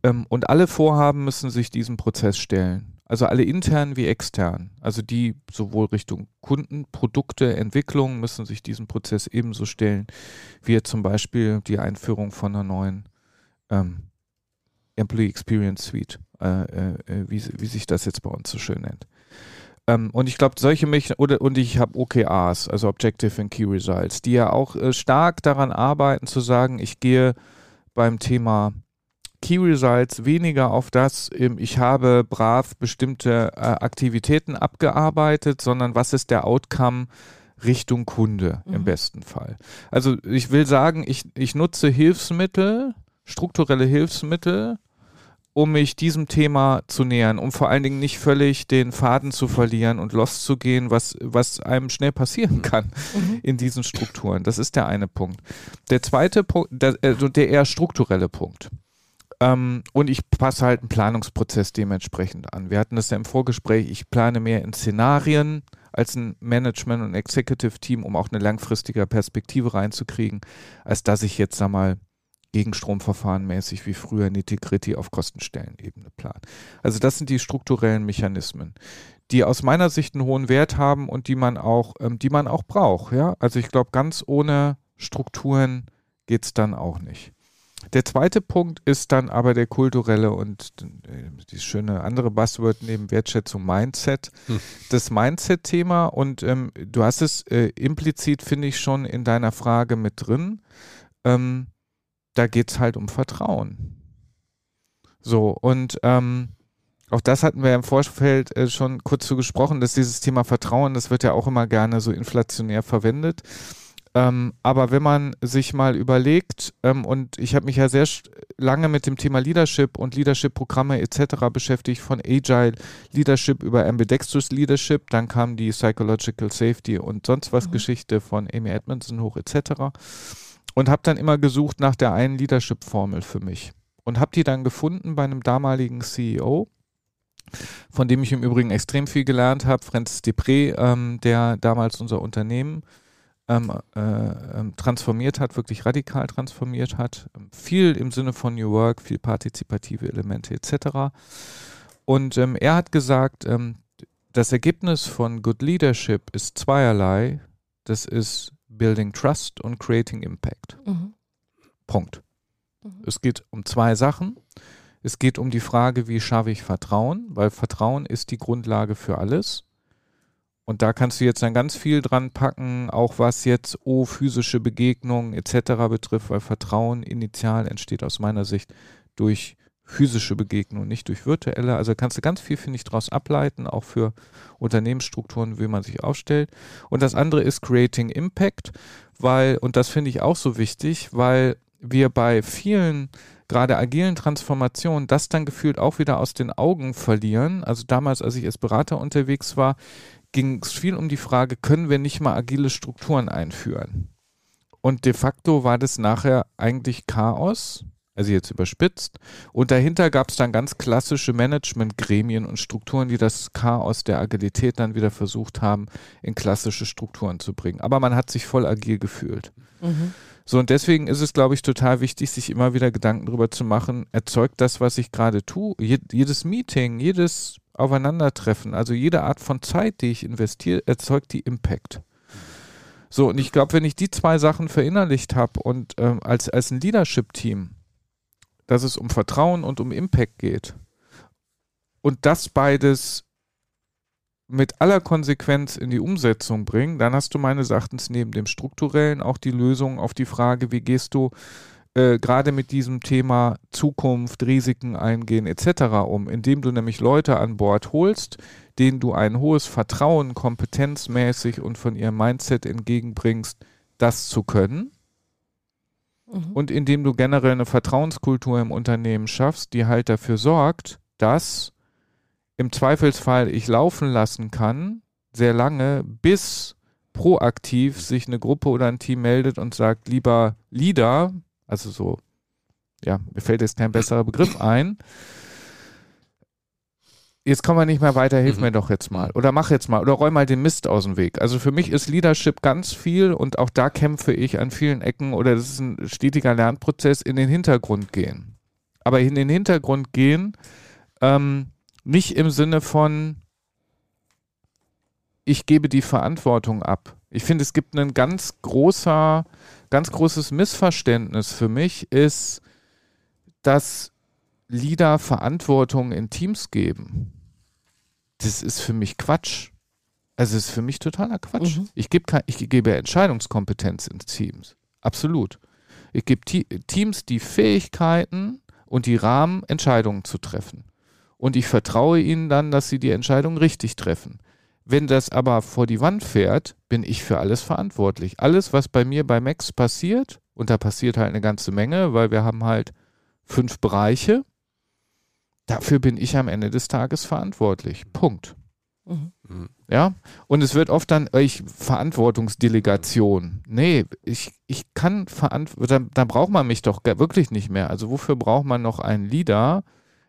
Ähm, und alle Vorhaben müssen sich diesem Prozess stellen. Also alle intern wie extern. Also die sowohl Richtung Kunden, Produkte, Entwicklung müssen sich diesem Prozess ebenso stellen, wie zum Beispiel die Einführung von einer neuen ähm, Employee Experience Suite. Äh, äh, wie, wie sich das jetzt bei uns so schön nennt. Ähm, und ich glaube, solche oder und ich habe OKRs, also Objective and Key Results, die ja auch äh, stark daran arbeiten zu sagen, ich gehe beim Thema Key Results weniger auf das, ich habe brav bestimmte äh, Aktivitäten abgearbeitet, sondern was ist der Outcome Richtung Kunde mhm. im besten Fall. Also ich will sagen, ich, ich nutze Hilfsmittel, strukturelle Hilfsmittel, um mich diesem Thema zu nähern, um vor allen Dingen nicht völlig den Faden zu verlieren und loszugehen, was, was einem schnell passieren kann mhm. in diesen Strukturen. Das ist der eine Punkt. Der zweite Punkt, der, also der eher strukturelle Punkt. Ähm, und ich passe halt einen Planungsprozess dementsprechend an. Wir hatten das ja im Vorgespräch, ich plane mehr in Szenarien als ein Management- und Executive-Team, um auch eine langfristige Perspektive reinzukriegen, als dass ich jetzt, sag mal, Gegenstromverfahren mäßig wie früher Nitty-Gritty auf Kostenstellenebene planen. Also das sind die strukturellen Mechanismen, die aus meiner Sicht einen hohen Wert haben und die man auch, ähm, die man auch braucht. Ja? Also ich glaube, ganz ohne Strukturen geht es dann auch nicht. Der zweite Punkt ist dann aber der kulturelle und äh, die schöne andere Buzzword neben Wertschätzung Mindset. Hm. Das Mindset-Thema und ähm, du hast es äh, implizit, finde ich, schon in deiner Frage mit drin. Ähm, da geht es halt um Vertrauen. So, und ähm, auch das hatten wir im Vorfeld äh, schon kurz zu gesprochen, dass dieses Thema Vertrauen, das wird ja auch immer gerne so inflationär verwendet. Ähm, aber wenn man sich mal überlegt, ähm, und ich habe mich ja sehr lange mit dem Thema Leadership und Leadership-Programme etc. beschäftigt, von Agile Leadership über Ambidextrous Leadership, dann kam die Psychological Safety und sonst was mhm. Geschichte von Amy Edmondson hoch etc und habe dann immer gesucht nach der einen Leadership-Formel für mich und habe die dann gefunden bei einem damaligen CEO, von dem ich im Übrigen extrem viel gelernt habe, Francis Depré, ähm, der damals unser Unternehmen ähm, äh, ähm, transformiert hat, wirklich radikal transformiert hat. Viel im Sinne von New Work, viel partizipative Elemente etc. Und ähm, er hat gesagt, ähm, das Ergebnis von Good Leadership ist zweierlei. Das ist Building Trust und Creating Impact. Mhm. Punkt. Mhm. Es geht um zwei Sachen. Es geht um die Frage, wie schaffe ich Vertrauen, weil Vertrauen ist die Grundlage für alles. Und da kannst du jetzt dann ganz viel dran packen, auch was jetzt oh, physische Begegnungen etc. betrifft, weil Vertrauen initial entsteht aus meiner Sicht durch physische Begegnung, nicht durch virtuelle. Also kannst du ganz viel, finde ich, daraus ableiten, auch für Unternehmensstrukturen, wie man sich aufstellt. Und das andere ist Creating Impact, weil, und das finde ich auch so wichtig, weil wir bei vielen gerade agilen Transformationen das dann gefühlt auch wieder aus den Augen verlieren. Also damals, als ich als Berater unterwegs war, ging es viel um die Frage, können wir nicht mal agile Strukturen einführen? Und de facto war das nachher eigentlich Chaos, also jetzt überspitzt. Und dahinter gab es dann ganz klassische Managementgremien und Strukturen, die das Chaos der Agilität dann wieder versucht haben, in klassische Strukturen zu bringen. Aber man hat sich voll agil gefühlt. Mhm. So, und deswegen ist es, glaube ich, total wichtig, sich immer wieder Gedanken darüber zu machen, erzeugt das, was ich gerade tue, jedes Meeting, jedes Aufeinandertreffen, also jede Art von Zeit, die ich investiere, erzeugt die Impact. So, und ich glaube, wenn ich die zwei Sachen verinnerlicht habe und ähm, als, als ein Leadership-Team dass es um Vertrauen und um Impact geht. Und das beides mit aller Konsequenz in die Umsetzung bringen, dann hast du meines Erachtens neben dem strukturellen auch die Lösung auf die Frage, wie gehst du äh, gerade mit diesem Thema Zukunft, Risiken eingehen etc. um, indem du nämlich Leute an Bord holst, denen du ein hohes Vertrauen kompetenzmäßig und von ihrem Mindset entgegenbringst, das zu können Mhm. Und indem du generell eine Vertrauenskultur im Unternehmen schaffst, die halt dafür sorgt, dass im Zweifelsfall ich laufen lassen kann, sehr lange, bis proaktiv sich eine Gruppe oder ein Team meldet und sagt, lieber Leader, also so, ja, mir fällt jetzt kein besserer Begriff ein, jetzt kommen wir nicht mehr weiter, hilf mhm. mir doch jetzt mal. Oder mach jetzt mal. Oder räum mal den Mist aus dem Weg. Also für mich ist Leadership ganz viel und auch da kämpfe ich an vielen Ecken oder das ist ein stetiger Lernprozess, in den Hintergrund gehen. Aber in den Hintergrund gehen, ähm, nicht im Sinne von, ich gebe die Verantwortung ab. Ich finde, es gibt ein ganz großer, ganz großes Missverständnis für mich, ist, dass Leader Verantwortung in Teams geben, das ist für mich Quatsch. Also es ist für mich totaler Quatsch. Mhm. Ich, gebe ich gebe Entscheidungskompetenz in Teams. Absolut. Ich gebe Teams die Fähigkeiten und die Rahmen, Entscheidungen zu treffen. Und ich vertraue ihnen dann, dass sie die Entscheidung richtig treffen. Wenn das aber vor die Wand fährt, bin ich für alles verantwortlich. Alles, was bei mir bei Max passiert, und da passiert halt eine ganze Menge, weil wir haben halt fünf Bereiche, dafür bin ich am Ende des Tages verantwortlich. Punkt. Mhm. mhm. Ja, und es wird oft dann, ich, Verantwortungsdelegation. Nee, ich, ich kann verantworten, da, da braucht man mich doch wirklich nicht mehr. Also wofür braucht man noch einen Leader,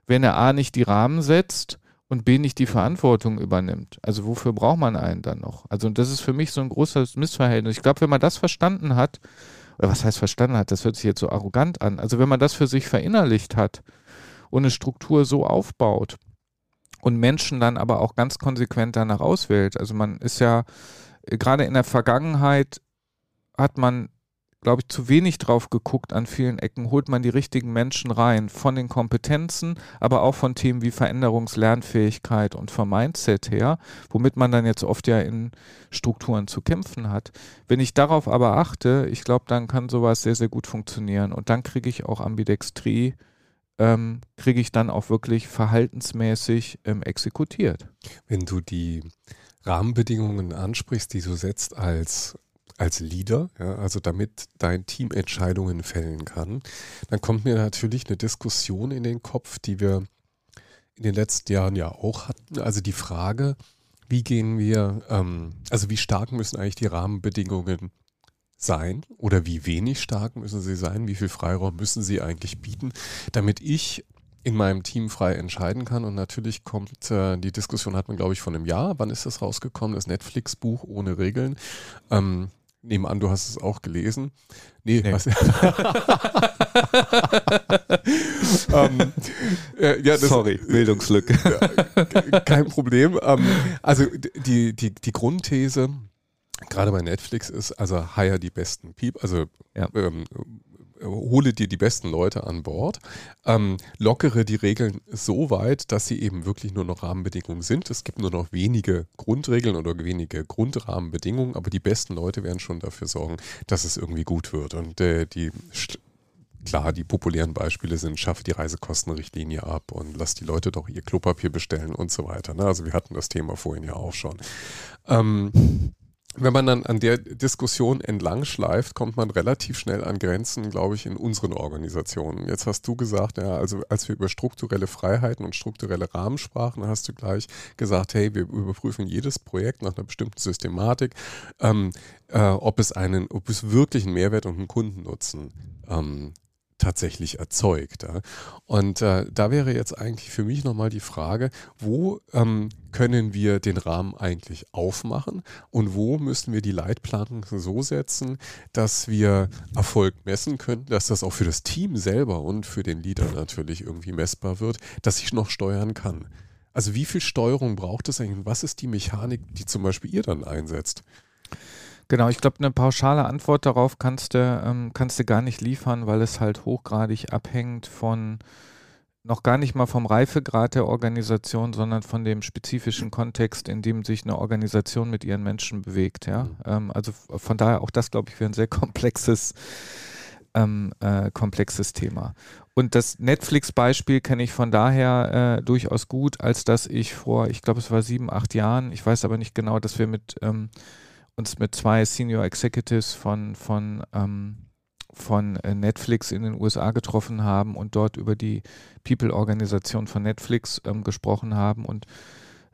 wenn er A nicht die Rahmen setzt und B nicht die Verantwortung übernimmt? Also wofür braucht man einen dann noch? Also das ist für mich so ein großes Missverhältnis. Ich glaube, wenn man das verstanden hat, oder was heißt verstanden hat, das hört sich jetzt so arrogant an. Also wenn man das für sich verinnerlicht hat und eine Struktur so aufbaut, und Menschen dann aber auch ganz konsequent danach auswählt. Also man ist ja, äh, gerade in der Vergangenheit hat man, glaube ich, zu wenig drauf geguckt an vielen Ecken, holt man die richtigen Menschen rein, von den Kompetenzen, aber auch von Themen wie Veränderungslernfähigkeit und vom Mindset her, womit man dann jetzt oft ja in Strukturen zu kämpfen hat. Wenn ich darauf aber achte, ich glaube, dann kann sowas sehr, sehr gut funktionieren und dann kriege ich auch Ambidextrie ähm, kriege ich dann auch wirklich verhaltensmäßig ähm, exekutiert. Wenn du die Rahmenbedingungen ansprichst, die du setzt als als Leader, ja, also damit dein Team Entscheidungen fällen kann, dann kommt mir natürlich eine Diskussion in den Kopf, die wir in den letzten Jahren ja auch hatten. Also die Frage, wie gehen wir, ähm, also wie stark müssen eigentlich die Rahmenbedingungen sein oder wie wenig stark müssen sie sein, wie viel Freiraum müssen sie eigentlich bieten, damit ich in meinem Team frei entscheiden kann. Und natürlich kommt äh, die Diskussion, hat man glaube ich von einem Jahr, wann ist das rausgekommen, das Netflix-Buch ohne Regeln. Ähm, Nehmen an, du hast es auch gelesen. Nee, nee. was? ähm, äh, ja, das, Sorry, Bildungslücke. kein Problem. Ähm, also die, die, die Grundthese gerade bei Netflix ist, also hire die besten People, also ja. ähm, hole dir die besten Leute an Bord, ähm, lockere die Regeln so weit, dass sie eben wirklich nur noch Rahmenbedingungen sind. Es gibt nur noch wenige Grundregeln oder wenige Grundrahmenbedingungen, aber die besten Leute werden schon dafür sorgen, dass es irgendwie gut wird. Und äh, die Klar, die populären Beispiele sind, schaff die Reisekostenrichtlinie ab und lass die Leute doch ihr Klopapier bestellen und so weiter. Ne? Also wir hatten das Thema vorhin ja auch schon. Ähm, wenn man dann an der Diskussion entlang schleift, kommt man relativ schnell an Grenzen, glaube ich, in unseren Organisationen. Jetzt hast du gesagt, ja, also als wir über strukturelle Freiheiten und strukturelle Rahmen sprachen, hast du gleich gesagt, hey, wir überprüfen jedes Projekt nach einer bestimmten Systematik, ähm, äh, ob es einen, ob es wirklich einen Mehrwert und einen Kundennutzen ähm, tatsächlich erzeugt. Und äh, da wäre jetzt eigentlich für mich nochmal die Frage, wo ähm, können wir den Rahmen eigentlich aufmachen und wo müssen wir die Leitplanken so setzen, dass wir Erfolg messen können, dass das auch für das Team selber und für den Leader natürlich irgendwie messbar wird, dass ich noch steuern kann. Also wie viel Steuerung braucht es eigentlich und was ist die Mechanik, die zum Beispiel ihr dann einsetzt? Genau, ich glaube, eine pauschale Antwort darauf kannst du, ähm, kannst du gar nicht liefern, weil es halt hochgradig abhängt von noch gar nicht mal vom Reifegrad der Organisation, sondern von dem spezifischen Kontext, in dem sich eine Organisation mit ihren Menschen bewegt. Ja? Mhm. Ähm, also von daher auch das, glaube ich, wäre ein sehr komplexes, ähm, äh, komplexes Thema. Und das Netflix-Beispiel kenne ich von daher äh, durchaus gut, als dass ich vor, ich glaube, es war sieben, acht Jahren, ich weiß aber nicht genau, dass wir mit ähm, uns mit zwei Senior Executives von, von, ähm, von äh, Netflix in den USA getroffen haben und dort über die People-Organisation von Netflix ähm, gesprochen haben und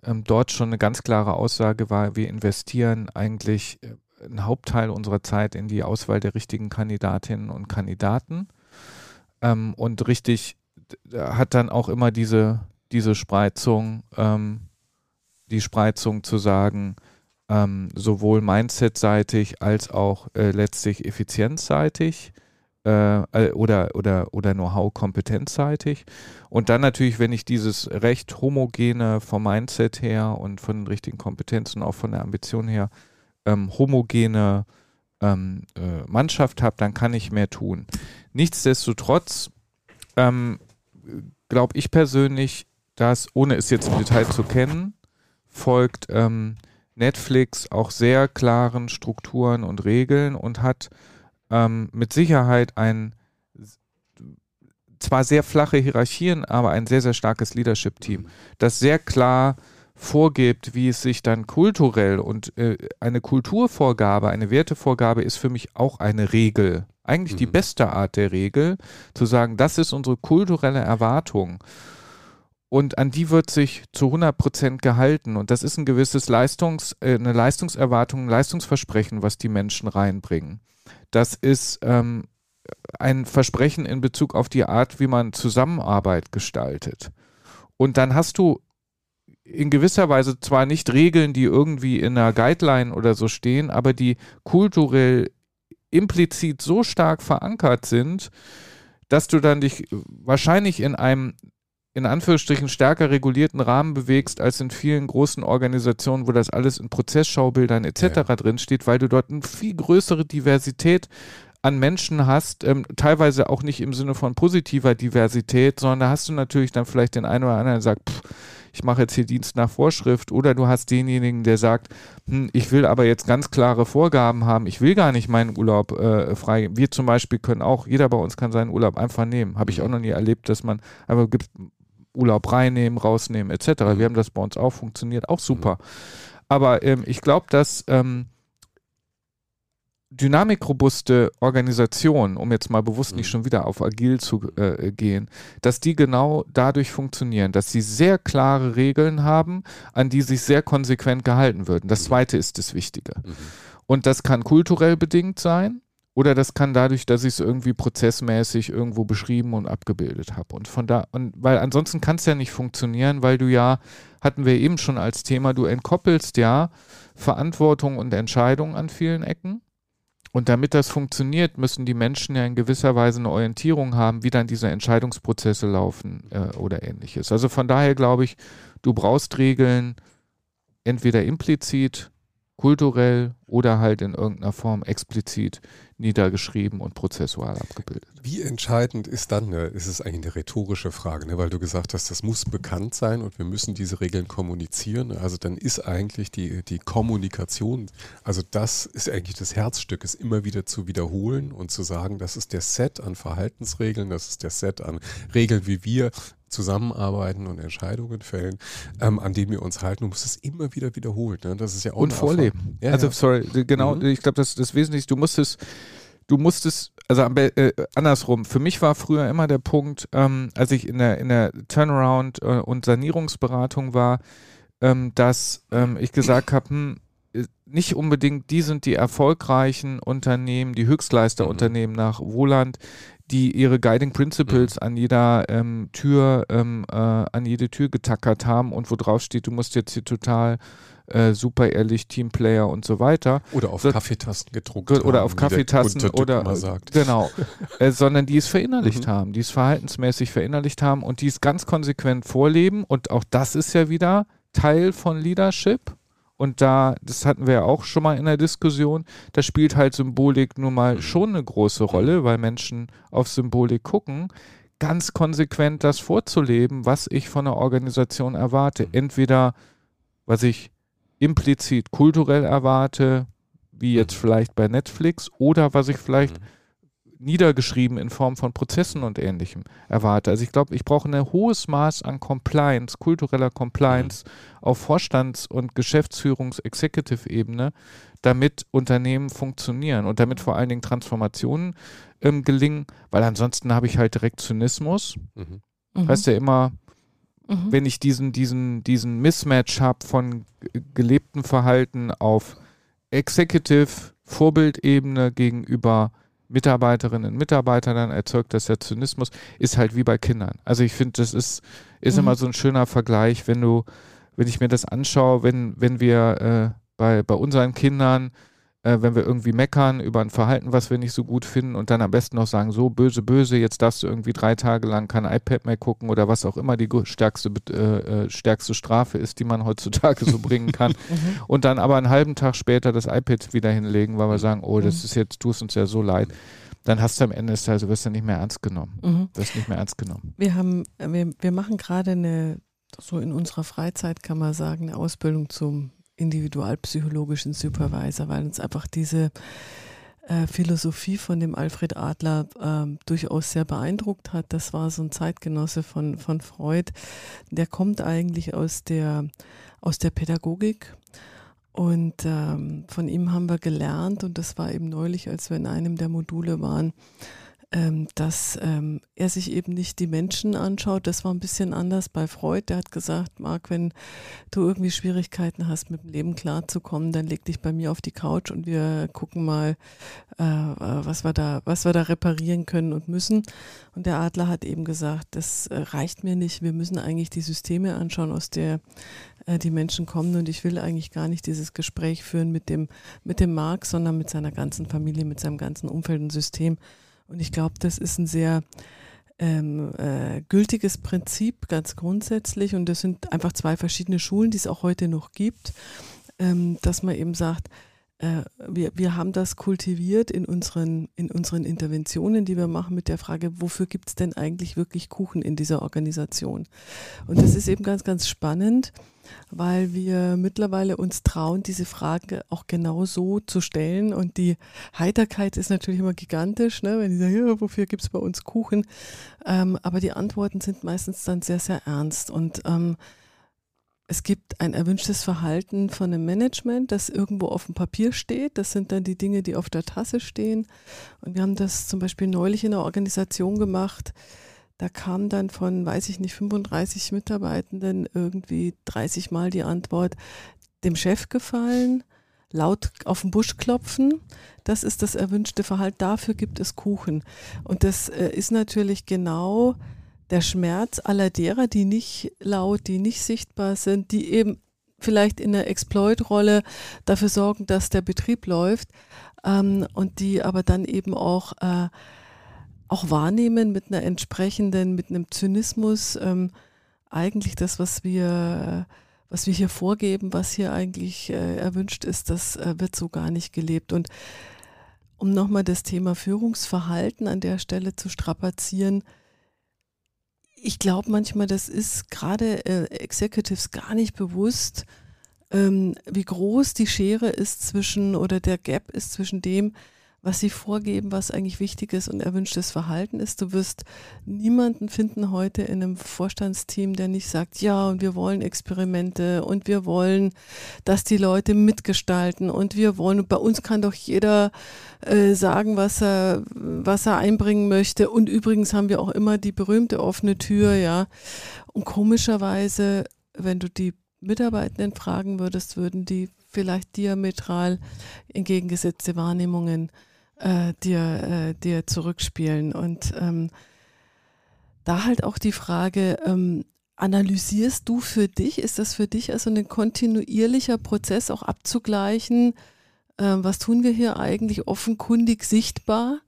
ähm, dort schon eine ganz klare Aussage war, wir investieren eigentlich äh, einen Hauptteil unserer Zeit in die Auswahl der richtigen Kandidatinnen und Kandidaten. Ähm, und richtig hat dann auch immer diese, diese Spreizung, ähm, die Spreizung zu sagen, ähm, sowohl Mindset-seitig als auch äh, letztlich effizienzseitig äh, äh, oder, oder, oder Know-how-kompetenzseitig. Und dann natürlich, wenn ich dieses recht homogene vom Mindset her und von den richtigen Kompetenzen, auch von der Ambition her, ähm, homogene ähm, äh, Mannschaft habe, dann kann ich mehr tun. Nichtsdestotrotz ähm, glaube ich persönlich, dass, ohne es jetzt im Detail zu kennen, folgt ähm, Netflix auch sehr klaren Strukturen und Regeln und hat ähm, mit Sicherheit ein zwar sehr flache Hierarchien, aber ein sehr, sehr starkes Leadership-Team, das sehr klar vorgibt, wie es sich dann kulturell und äh, eine Kulturvorgabe, eine Wertevorgabe ist für mich auch eine Regel. Eigentlich mhm. die beste Art der Regel, zu sagen, das ist unsere kulturelle Erwartung. Und an die wird sich zu 100 Prozent gehalten. Und das ist ein gewisses Leistungs, äh, eine Leistungserwartung, ein Leistungsversprechen, was die Menschen reinbringen. Das ist ähm, ein Versprechen in Bezug auf die Art, wie man Zusammenarbeit gestaltet. Und dann hast du in gewisser Weise zwar nicht Regeln, die irgendwie in einer Guideline oder so stehen, aber die kulturell implizit so stark verankert sind, dass du dann dich wahrscheinlich in einem in Anführungsstrichen stärker regulierten Rahmen bewegst als in vielen großen Organisationen, wo das alles in Prozessschaubildern etc. Ja. drin steht, weil du dort eine viel größere Diversität an Menschen hast, ähm, teilweise auch nicht im Sinne von positiver Diversität, sondern da hast du natürlich dann vielleicht den einen oder anderen, der sagt, pff, ich mache jetzt hier Dienst nach Vorschrift, oder du hast denjenigen, der sagt, hm, ich will aber jetzt ganz klare Vorgaben haben, ich will gar nicht meinen Urlaub äh, frei. Wir zum Beispiel können auch, jeder bei uns kann seinen Urlaub einfach nehmen. Habe ich auch noch nie erlebt, dass man einfach gibt, Urlaub reinnehmen, rausnehmen etc. Wir haben das bei uns auch funktioniert, auch super. Aber ähm, ich glaube, dass ähm, dynamikrobuste Organisationen, um jetzt mal bewusst nicht mhm. schon wieder auf agil zu äh, gehen, dass die genau dadurch funktionieren, dass sie sehr klare Regeln haben, an die sich sehr konsequent gehalten würden. Das mhm. zweite ist das Wichtige. Mhm. Und das kann kulturell bedingt sein oder das kann dadurch, dass ich es irgendwie prozessmäßig irgendwo beschrieben und abgebildet habe. Und von da, und weil ansonsten kann es ja nicht funktionieren, weil du ja, hatten wir eben schon als Thema, du entkoppelst ja Verantwortung und Entscheidung an vielen Ecken und damit das funktioniert, müssen die Menschen ja in gewisser Weise eine Orientierung haben, wie dann diese Entscheidungsprozesse laufen äh, oder ähnliches. Also von daher glaube ich, du brauchst Regeln entweder implizit, kulturell oder halt in irgendeiner Form explizit, niedergeschrieben und prozessual abgebildet. Wie entscheidend ist dann, ne, ist es eigentlich eine rhetorische Frage, ne, weil du gesagt hast, das muss bekannt sein und wir müssen diese Regeln kommunizieren. Also dann ist eigentlich die, die Kommunikation, also das ist eigentlich das Herzstück, es immer wieder zu wiederholen und zu sagen, das ist der Set an Verhaltensregeln, das ist der Set an Regeln, wie wir zusammenarbeiten und Entscheidungen fällen, ähm, an denen wir uns halten. Du musst es immer wieder wiederholen. Ne? Das ist ja auch und vorleben. Ja, also ja. sorry, genau. Mhm. Ich glaube, das ist das Wesentliche. Du musst es, du musst es, also äh, andersrum. Für mich war früher immer der Punkt, ähm, als ich in der in der Turnaround äh, und Sanierungsberatung war, ähm, dass ähm, ich gesagt habe, hm, nicht unbedingt die sind die erfolgreichen Unternehmen, die Höchstleisterunternehmen mhm. nach Wohland, die ihre Guiding Principles mhm. an jeder ähm, Tür, ähm, äh, an jede Tür getackert haben und wo drauf steht, du musst jetzt hier total äh, super ehrlich, Teamplayer und so weiter. Oder auf so, Kaffeetassen gedruckt. Oder haben, auf Kaffeetassen oder genau. äh, sondern die es verinnerlicht mhm. haben, die es verhaltensmäßig verinnerlicht haben und die es ganz konsequent vorleben. Und auch das ist ja wieder Teil von Leadership. Und da, das hatten wir ja auch schon mal in der Diskussion, da spielt halt Symbolik nun mal mhm. schon eine große Rolle, weil Menschen auf Symbolik gucken, ganz konsequent das vorzuleben, was ich von einer Organisation erwarte. Mhm. Entweder, was ich implizit kulturell erwarte, wie jetzt mhm. vielleicht bei Netflix, oder was ich vielleicht niedergeschrieben in Form von Prozessen und ähnlichem erwarte. Also ich glaube, ich brauche ein hohes Maß an Compliance, kultureller Compliance mhm. auf Vorstands- und Geschäftsführungs-Executive-Ebene, damit Unternehmen funktionieren und damit vor allen Dingen Transformationen ähm, gelingen, weil ansonsten habe ich halt direkt Zynismus. Mhm. mhm. Heißt ja immer, mhm. wenn ich diesen, diesen, diesen Mismatch habe von gelebtem Verhalten auf Executive, Vorbildebene gegenüber Mitarbeiterinnen und Mitarbeiter, dann erzeugt das ja Zynismus, ist halt wie bei Kindern. Also ich finde, das ist, ist mhm. immer so ein schöner Vergleich, wenn du, wenn ich mir das anschaue, wenn, wenn wir äh, bei, bei unseren Kindern äh, wenn wir irgendwie meckern über ein Verhalten, was wir nicht so gut finden und dann am besten noch sagen, so böse, böse, jetzt darfst du irgendwie drei Tage lang kein iPad mehr gucken oder was auch immer die stärkste, äh, äh, stärkste Strafe ist, die man heutzutage so bringen kann. Mhm. und dann aber einen halben Tag später das iPad wieder hinlegen, weil wir mhm. sagen, oh, das mhm. ist jetzt, tust uns ja so leid dann hast du am Ende des Tages, du wirst ja nicht mehr ernst genommen. Mhm. Du wirst nicht mehr ernst genommen. Wir haben, wir, wir machen gerade eine, so in unserer Freizeit kann man sagen, eine Ausbildung zum individualpsychologischen Supervisor, weil uns einfach diese äh, Philosophie von dem Alfred Adler äh, durchaus sehr beeindruckt hat. Das war so ein Zeitgenosse von, von Freud. Der kommt eigentlich aus der, aus der Pädagogik. Und ähm, von ihm haben wir gelernt, und das war eben neulich, als wir in einem der Module waren, ähm, dass ähm, er sich eben nicht die Menschen anschaut. Das war ein bisschen anders bei Freud. Der hat gesagt, Marc, wenn du irgendwie Schwierigkeiten hast, mit dem Leben klarzukommen, dann leg dich bei mir auf die Couch und wir gucken mal, äh, was wir da, was wir da reparieren können und müssen. Und der Adler hat eben gesagt, das äh, reicht mir nicht. Wir müssen eigentlich die Systeme anschauen, aus der äh, die Menschen kommen. Und ich will eigentlich gar nicht dieses Gespräch führen mit dem, mit dem Marc, sondern mit seiner ganzen Familie, mit seinem ganzen Umfeld und System. Und ich glaube, das ist ein sehr ähm, äh, gültiges Prinzip, ganz grundsätzlich. Und das sind einfach zwei verschiedene Schulen, die es auch heute noch gibt, ähm, dass man eben sagt, äh, wir, wir haben das kultiviert in unseren, in unseren Interventionen, die wir machen mit der Frage, wofür gibt es denn eigentlich wirklich Kuchen in dieser Organisation? Und das ist eben ganz, ganz spannend, weil wir mittlerweile uns trauen, diese Frage auch genau so zu stellen. Und die Heiterkeit ist natürlich immer gigantisch, ne? wenn die sagen, ja, wofür gibt es bei uns Kuchen? Ähm, aber die Antworten sind meistens dann sehr, sehr ernst. Und ähm, es gibt ein erwünschtes Verhalten von einem Management, das irgendwo auf dem Papier steht. Das sind dann die Dinge, die auf der Tasse stehen. Und wir haben das zum Beispiel neulich in der Organisation gemacht. Da kam dann von, weiß ich nicht, 35 Mitarbeitenden irgendwie 30 Mal die Antwort, dem Chef gefallen, laut auf den Busch klopfen. Das ist das erwünschte Verhalten. Dafür gibt es Kuchen. Und das äh, ist natürlich genau der Schmerz aller derer, die nicht laut, die nicht sichtbar sind, die eben vielleicht in der Exploit-Rolle dafür sorgen, dass der Betrieb läuft ähm, und die aber dann eben auch, äh, auch wahrnehmen mit einer entsprechenden, mit einem Zynismus, ähm, eigentlich das, was wir, was wir hier vorgeben, was hier eigentlich äh, erwünscht ist, das äh, wird so gar nicht gelebt. Und um nochmal das Thema Führungsverhalten an der Stelle zu strapazieren, ich glaube manchmal, das ist gerade äh, Executives gar nicht bewusst, ähm, wie groß die Schere ist zwischen oder der Gap ist zwischen dem, was sie vorgeben, was eigentlich wichtiges und erwünschtes Verhalten ist. Du wirst niemanden finden heute in einem Vorstandsteam, der nicht sagt, ja, und wir wollen Experimente und wir wollen, dass die Leute mitgestalten und wir wollen, und bei uns kann doch jeder äh, sagen, was er, was er einbringen möchte. Und übrigens haben wir auch immer die berühmte offene Tür, ja. Und komischerweise, wenn du die Mitarbeitenden fragen würdest, würden die vielleicht diametral entgegengesetzte Wahrnehmungen äh, dir, äh, dir zurückspielen. Und ähm, da halt auch die Frage, ähm, analysierst du für dich, ist das für dich also ein kontinuierlicher Prozess auch abzugleichen, äh, was tun wir hier eigentlich offenkundig sichtbar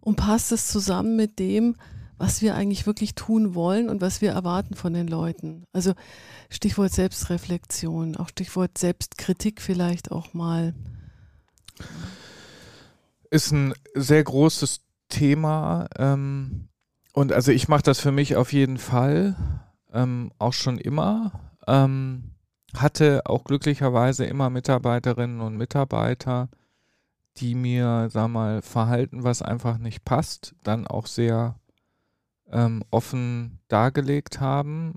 und passt es zusammen mit dem, was wir eigentlich wirklich tun wollen und was wir erwarten von den Leuten. Also Stichwort Selbstreflexion, auch Stichwort Selbstkritik vielleicht auch mal ist ein sehr großes Thema. Ähm, und also ich mache das für mich auf jeden Fall, ähm, auch schon immer. Ähm, hatte auch glücklicherweise immer Mitarbeiterinnen und Mitarbeiter, die mir, sag mal, Verhalten, was einfach nicht passt, dann auch sehr ähm, offen dargelegt haben.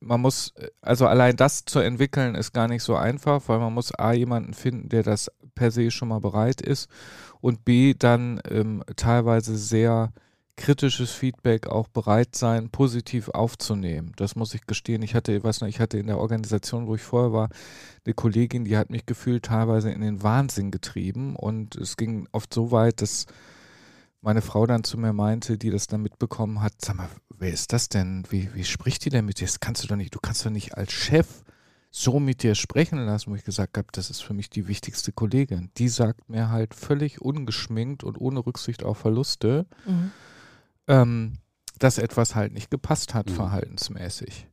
Man muss, also allein das zu entwickeln, ist gar nicht so einfach, weil man muss A, jemanden finden, der das per se schon mal bereit ist und B, dann ähm, teilweise sehr kritisches Feedback auch bereit sein, positiv aufzunehmen. Das muss ich gestehen. Ich hatte, ich ich hatte in der Organisation, wo ich vorher war, eine Kollegin, die hat mich gefühlt teilweise in den Wahnsinn getrieben und es ging oft so weit, dass meine Frau dann zu mir meinte, die das dann mitbekommen hat, sag mal, wer ist das denn? Wie, wie spricht die denn mit dir? Das kannst du doch nicht, du kannst doch nicht als Chef so mit dir sprechen lassen, wo ich gesagt habe, das ist für mich die wichtigste Kollegin. Die sagt mir halt völlig ungeschminkt und ohne Rücksicht auf Verluste, mhm. ähm, dass etwas halt nicht gepasst hat, mhm. verhaltensmäßig.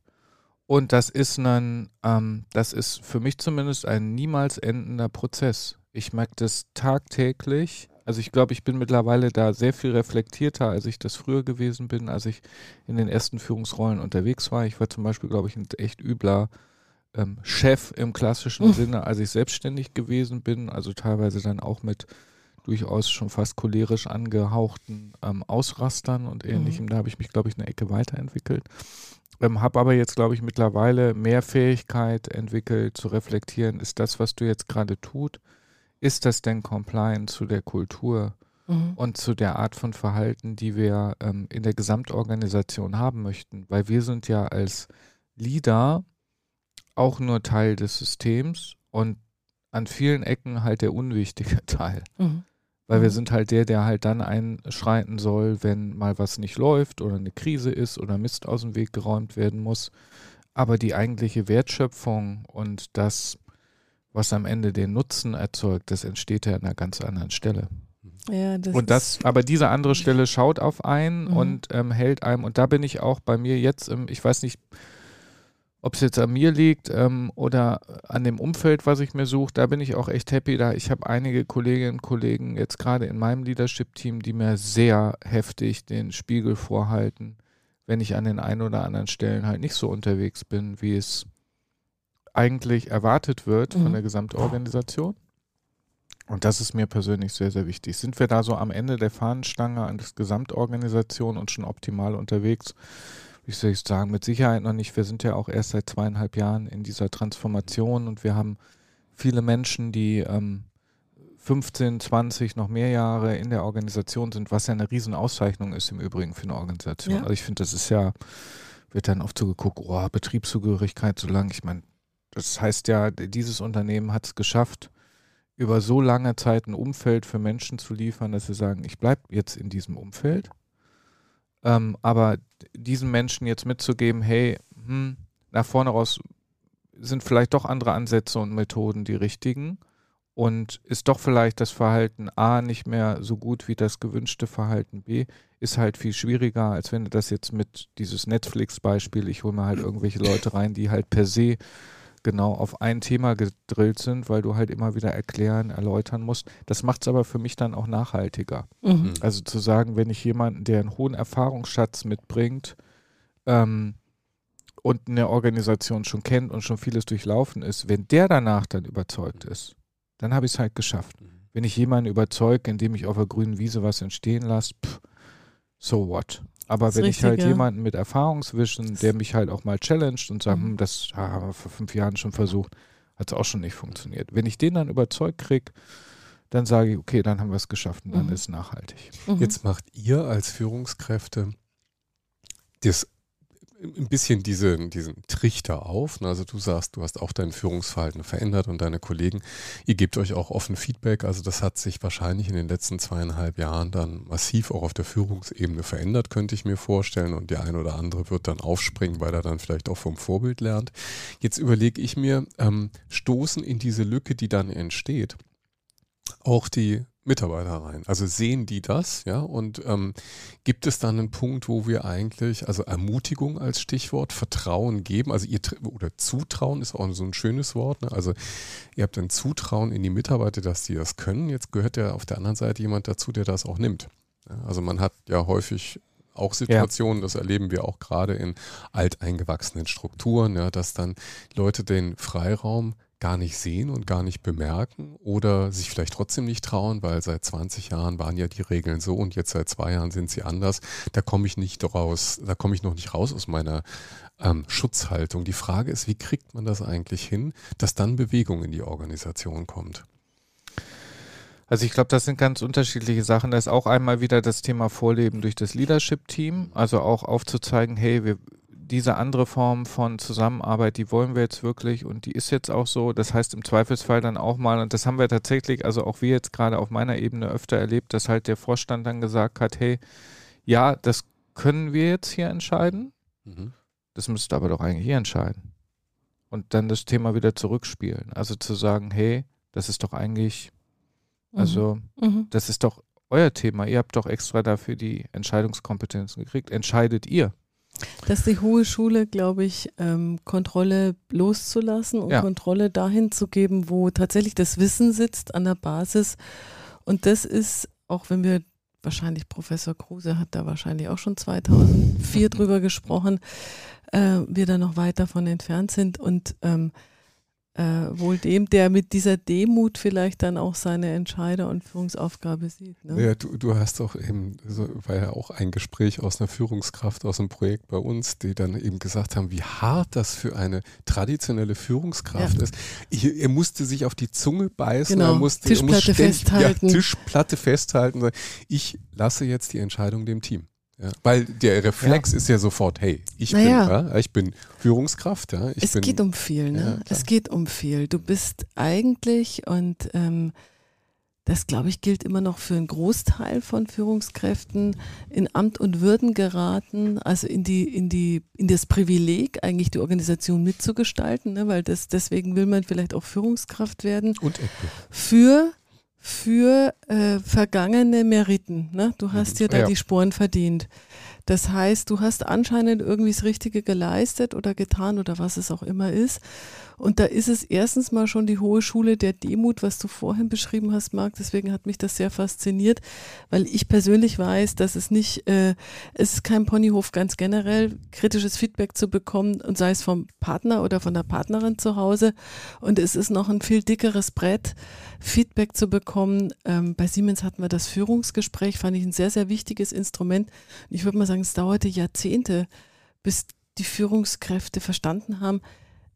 Und das ist ein, ähm, das ist für mich zumindest ein niemals endender Prozess. Ich merke das tagtäglich also ich glaube, ich bin mittlerweile da sehr viel reflektierter, als ich das früher gewesen bin, als ich in den ersten Führungsrollen unterwegs war. Ich war zum Beispiel, glaube ich, ein echt übler ähm, Chef im klassischen mhm. Sinne, als ich selbstständig gewesen bin, also teilweise dann auch mit durchaus schon fast cholerisch angehauchten ähm, Ausrastern und ähnlichem. Mhm. Da habe ich mich, glaube ich, eine Ecke weiterentwickelt. Ähm, habe aber jetzt, glaube ich, mittlerweile mehr Fähigkeit entwickelt zu reflektieren, ist das, was du jetzt gerade tut, ist das denn compliant zu der Kultur mhm. und zu der Art von Verhalten, die wir ähm, in der Gesamtorganisation haben möchten? Weil wir sind ja als Leader auch nur Teil des Systems und an vielen Ecken halt der unwichtige Teil. Mhm. Weil wir mhm. sind halt der, der halt dann einschreiten soll, wenn mal was nicht läuft oder eine Krise ist oder Mist aus dem Weg geräumt werden muss. Aber die eigentliche Wertschöpfung und das, was am Ende den Nutzen erzeugt, das entsteht ja an einer ganz anderen Stelle. Ja, das und das, aber diese andere Stelle schaut auf einen mhm. und ähm, hält einem, und da bin ich auch bei mir jetzt, ähm, ich weiß nicht, ob es jetzt an mir liegt ähm, oder an dem Umfeld, was ich mir suche, da bin ich auch echt happy. Da ich habe einige Kolleginnen und Kollegen jetzt gerade in meinem Leadership-Team, die mir sehr heftig den Spiegel vorhalten, wenn ich an den ein oder anderen Stellen halt nicht so unterwegs bin, wie es eigentlich erwartet wird mhm. von der Gesamtorganisation. Und das ist mir persönlich sehr, sehr wichtig. Sind wir da so am Ende der Fahnenstange an der Gesamtorganisation und schon optimal unterwegs? wie soll ich sagen, mit Sicherheit noch nicht. Wir sind ja auch erst seit zweieinhalb Jahren in dieser Transformation und wir haben viele Menschen, die ähm, 15, 20, noch mehr Jahre in der Organisation sind, was ja eine Riesenauszeichnung ist im Übrigen für eine Organisation. Ja. Also ich finde, das ist ja, wird dann oft so geguckt, oh, Betriebszugehörigkeit so lang. Ich meine, das heißt ja, dieses Unternehmen hat es geschafft, über so lange Zeit ein Umfeld für Menschen zu liefern, dass sie sagen, ich bleibe jetzt in diesem Umfeld. Ähm, aber diesen Menschen jetzt mitzugeben, hey, hm, nach vorne raus sind vielleicht doch andere Ansätze und Methoden die richtigen. Und ist doch vielleicht das Verhalten A nicht mehr so gut wie das gewünschte Verhalten B, ist halt viel schwieriger, als wenn du das jetzt mit dieses Netflix-Beispiel, ich hole mir halt irgendwelche Leute rein, die halt per se genau auf ein Thema gedrillt sind, weil du halt immer wieder erklären, erläutern musst. Das macht es aber für mich dann auch nachhaltiger. Mhm. mhm. Also zu sagen, wenn ich jemanden, der einen hohen Erfahrungsschatz mitbringt ähm, und eine Organisation schon kennt und schon vieles durchlaufen ist, wenn der danach dann überzeugt ist, dann habe ich es halt geschafft. Mhm. Wenn ich jemanden überzeuge, indem ich auf der grünen Wiese was entstehen lasse, pff, so what? Aber wenn richtig, ich halt ja. jemanden mit Erfahrungswissen, der mich halt auch mal challenged und sagt, mhm. Hm, das haben wir vor fünf Jahren schon versucht, hat es auch schon nicht funktioniert. Wenn ich den dann überzeugt kriege, dann sage ich, okay, dann haben wir es geschafft und dann mhm. ist es nachhaltig. Mhm. Jetzt macht ihr als Führungskräfte das ein bisschen diese, diesen Trichter auf. Also du sagst, du hast auch dein Führungsverhalten verändert und deine Kollegen, ihr gebt euch auch offen Feedback. Also das hat sich wahrscheinlich in den letzten zweieinhalb Jahren dann massiv auch auf der Führungsebene verändert, könnte ich mir vorstellen. Und der ein oder andere wird dann aufspringen, weil er dann vielleicht auch vom Vorbild lernt. Jetzt überlege ich mir, ähm, stoßen in diese Lücke, die dann entsteht, auch die Mitarbeiter rein. Also sehen die das, ja? Und ähm, gibt es dann einen Punkt, wo wir eigentlich, also Ermutigung als Stichwort, Vertrauen geben, also ihr oder Zutrauen ist auch so ein schönes Wort. Ne? Also ihr habt ein Zutrauen in die Mitarbeiter, dass sie das können. Jetzt gehört ja auf der anderen Seite jemand dazu, der das auch nimmt. Also man hat ja häufig auch Situationen, ja. das erleben wir auch gerade in alteingewachsenen Strukturen, ja, dass dann Leute den Freiraum gar nicht sehen und gar nicht bemerken oder sich vielleicht trotzdem nicht trauen, weil seit 20 Jahren waren ja die Regeln so und jetzt seit zwei Jahren sind sie anders. Da komme ich nicht raus, da komme ich noch nicht raus aus meiner ähm, Schutzhaltung. Die Frage ist, wie kriegt man das eigentlich hin, dass dann Bewegung in die Organisation kommt? Also ich glaube, das sind ganz unterschiedliche Sachen. Da ist auch einmal wieder das Thema Vorleben durch das Leadership-Team, also auch aufzuzeigen, hey, wir, diese andere Form von Zusammenarbeit, die wollen wir jetzt wirklich und die ist jetzt auch so. Das heißt im Zweifelsfall dann auch mal, und das haben wir tatsächlich, also auch wir jetzt gerade auf meiner Ebene öfter erlebt, dass halt der Vorstand dann gesagt hat, hey, ja, das können wir jetzt hier entscheiden. Mhm. Das müsst ihr aber doch eigentlich hier entscheiden. Und dann das Thema wieder zurückspielen. Also zu sagen, hey, das ist doch eigentlich, mhm. also mhm. das ist doch euer Thema. Ihr habt doch extra dafür die Entscheidungskompetenzen gekriegt. Entscheidet ihr. Dass die hohe Schule, glaube ich, ähm, Kontrolle loszulassen und ja. Kontrolle dahin zu geben, wo tatsächlich das Wissen sitzt an der Basis. Und das ist, auch wenn wir wahrscheinlich Professor Kruse hat da wahrscheinlich auch schon 2004 drüber gesprochen, äh, wir da noch weit davon entfernt sind. Und ähm, äh, wohl dem, der mit dieser Demut vielleicht dann auch seine Entscheider- und Führungsaufgabe sieht. Ne? Ja, du, du hast doch eben, so war ja auch ein Gespräch aus einer Führungskraft aus einem Projekt bei uns, die dann eben gesagt haben, wie hart das für eine traditionelle Führungskraft ja. ist. Ich, er musste sich auf die Zunge beißen, genau. er musste Tischplatte er muss ständig, festhalten. Ja, Tischplatte festhalten. Ich lasse jetzt die Entscheidung dem Team. Ja, weil der Reflex ja. ist ja sofort, hey, ich, naja. bin, ja, ich bin Führungskraft. Ja, es bin, geht um viel, ne? es geht um viel. Du bist eigentlich, und ähm, das glaube ich gilt immer noch für einen Großteil von Führungskräften, in Amt und Würden geraten, also in die, in die, in das Privileg, eigentlich die Organisation mitzugestalten, ne? weil das, deswegen will man vielleicht auch Führungskraft werden. Und Für für äh, vergangene Meriten. Ne? Du hast mhm. dir da ja. die Sporen verdient. Das heißt, du hast anscheinend irgendwie das Richtige geleistet oder getan oder was es auch immer ist. Und da ist es erstens mal schon die hohe Schule der Demut, was du vorhin beschrieben hast, Marc. Deswegen hat mich das sehr fasziniert, weil ich persönlich weiß, dass es nicht, äh, es ist kein Ponyhof ganz generell, kritisches Feedback zu bekommen und sei es vom Partner oder von der Partnerin zu Hause. Und es ist noch ein viel dickeres Brett, Feedback zu bekommen. Ähm, bei Siemens hatten wir das Führungsgespräch, fand ich ein sehr, sehr wichtiges Instrument. Ich würde mal sagen, es dauerte Jahrzehnte, bis die Führungskräfte verstanden haben,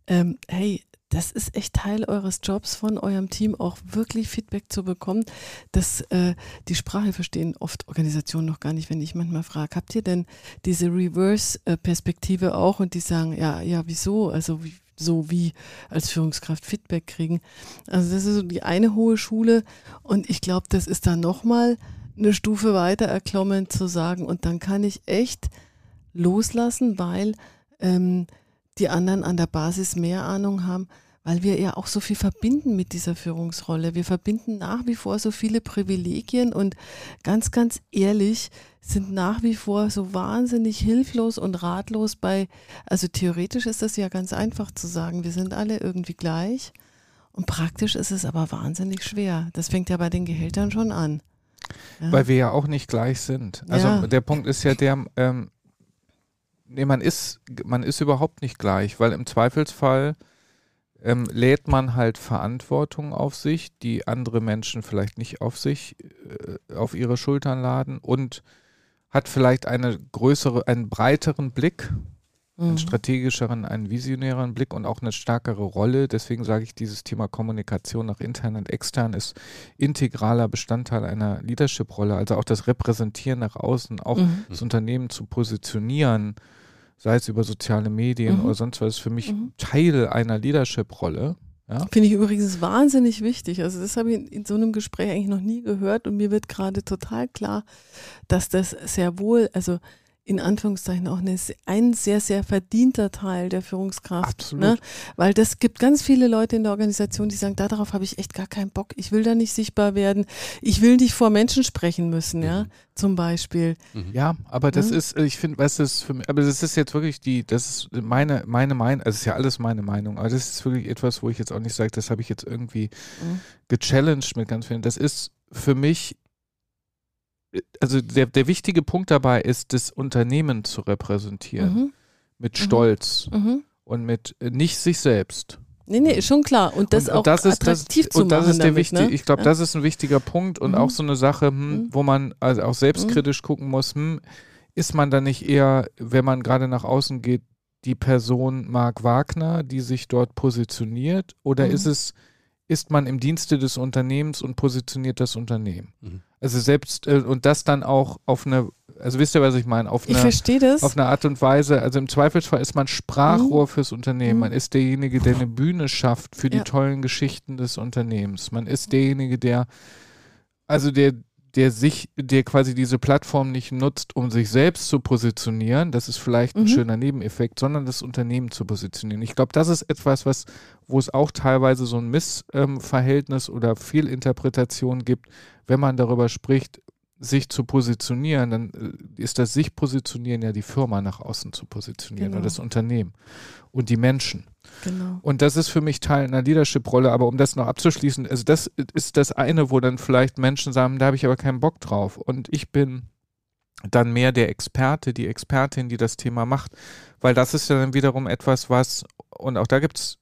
ähm, hey, das ist echt Teil eures Jobs von eurem Team, auch wirklich Feedback zu bekommen. dass äh, die Sprache verstehen oft Organisationen noch gar nicht, wenn ich manchmal frage, habt ihr denn diese Reverse-Perspektive auch? Und die sagen, ja, ja, wieso? Also wie, so wie als Führungskraft Feedback kriegen. Also das ist so die eine hohe Schule. Und ich glaube, das ist dann nochmal eine Stufe weiter erklommen zu sagen, und dann kann ich echt loslassen, weil ähm, die anderen an der Basis mehr Ahnung haben, weil wir ja auch so viel verbinden mit dieser Führungsrolle. Wir verbinden nach wie vor so viele Privilegien und ganz, ganz ehrlich sind nach wie vor so wahnsinnig hilflos und ratlos bei, also theoretisch ist das ja ganz einfach zu sagen, wir sind alle irgendwie gleich und praktisch ist es aber wahnsinnig schwer. Das fängt ja bei den Gehältern schon an. Ja. Weil wir ja auch nicht gleich sind. Also ja. der Punkt ist ja der, ähm, nee, man ist, man ist überhaupt nicht gleich, weil im Zweifelsfall ähm, lädt man halt Verantwortung auf sich, die andere Menschen vielleicht nicht auf sich, äh, auf ihre Schultern laden und hat vielleicht eine größere, einen breiteren Blick, mhm. einen strategischeren, einen visionäreren Blick und auch eine stärkere Rolle. Deswegen sage ich, dieses Thema Kommunikation nach intern und extern ist integraler Bestandteil einer Leadership-Rolle. Also auch das Repräsentieren nach außen, auch mhm. das Unternehmen zu positionieren sei es über soziale Medien mhm. oder sonst was, ist für mich mhm. Teil einer Leadership-Rolle. Ja? Finde ich übrigens wahnsinnig wichtig. Also das habe ich in so einem Gespräch eigentlich noch nie gehört und mir wird gerade total klar, dass das sehr wohl, also in Anführungszeichen auch eine, ein sehr, sehr verdienter Teil der Führungskraft. Ne? Weil das gibt ganz viele Leute in der Organisation, die sagen, darauf habe ich echt gar keinen Bock. Ich will da nicht sichtbar werden. Ich will nicht vor Menschen sprechen müssen, mhm. ja, zum Beispiel. Mhm. Ja, aber das ja? ist, ich finde, was ist für mich, aber das ist jetzt wirklich die, das ist meine, meine Meinung, also es ist ja alles meine Meinung, aber das ist wirklich etwas, wo ich jetzt auch nicht sage, das habe ich jetzt irgendwie mhm. gechallenged mit ganz vielen. Das ist für mich also der, der wichtige Punkt dabei ist, das Unternehmen zu repräsentieren. Mhm. Mit mhm. Stolz mhm. und mit äh, nicht sich selbst. Nee, nee, schon klar. Und das und, auch das ist, attraktiv das, zu und das ist der damit, wichtig, ne? Ich glaube, ja. das ist ein wichtiger Punkt und mhm. auch so eine Sache, hm, mhm. wo man also auch selbstkritisch mhm. gucken muss, hm, ist man da nicht eher, wenn man gerade nach außen geht, die Person Mark Wagner, die sich dort positioniert, oder ist es, ist man im Dienste des Unternehmens und positioniert das Unternehmen? Also selbst äh, und das dann auch auf eine, also wisst ihr, was ich meine? Auf eine, ich das. Auf eine Art und Weise, also im Zweifelsfall ist man Sprachrohr mhm. fürs Unternehmen. Mhm. Man ist derjenige, der eine Bühne schafft für die ja. tollen Geschichten des Unternehmens. Man ist derjenige, der, also der, der sich, der quasi diese Plattform nicht nutzt, um sich selbst zu positionieren, das ist vielleicht ein mhm. schöner Nebeneffekt, sondern das Unternehmen zu positionieren. Ich glaube, das ist etwas, was, wo es auch teilweise so ein Missverhältnis ähm, oder Fehlinterpretation gibt, wenn man darüber spricht, sich zu positionieren, dann äh, ist das sich positionieren ja die Firma nach außen zu positionieren genau. oder das Unternehmen und die Menschen. Genau. Und das ist für mich Teil einer Leadership-Rolle. Aber um das noch abzuschließen, also das ist das eine, wo dann vielleicht Menschen sagen, da habe ich aber keinen Bock drauf. Und ich bin dann mehr der Experte, die Expertin, die das Thema macht, weil das ist ja dann wiederum etwas, was, und auch da gibt es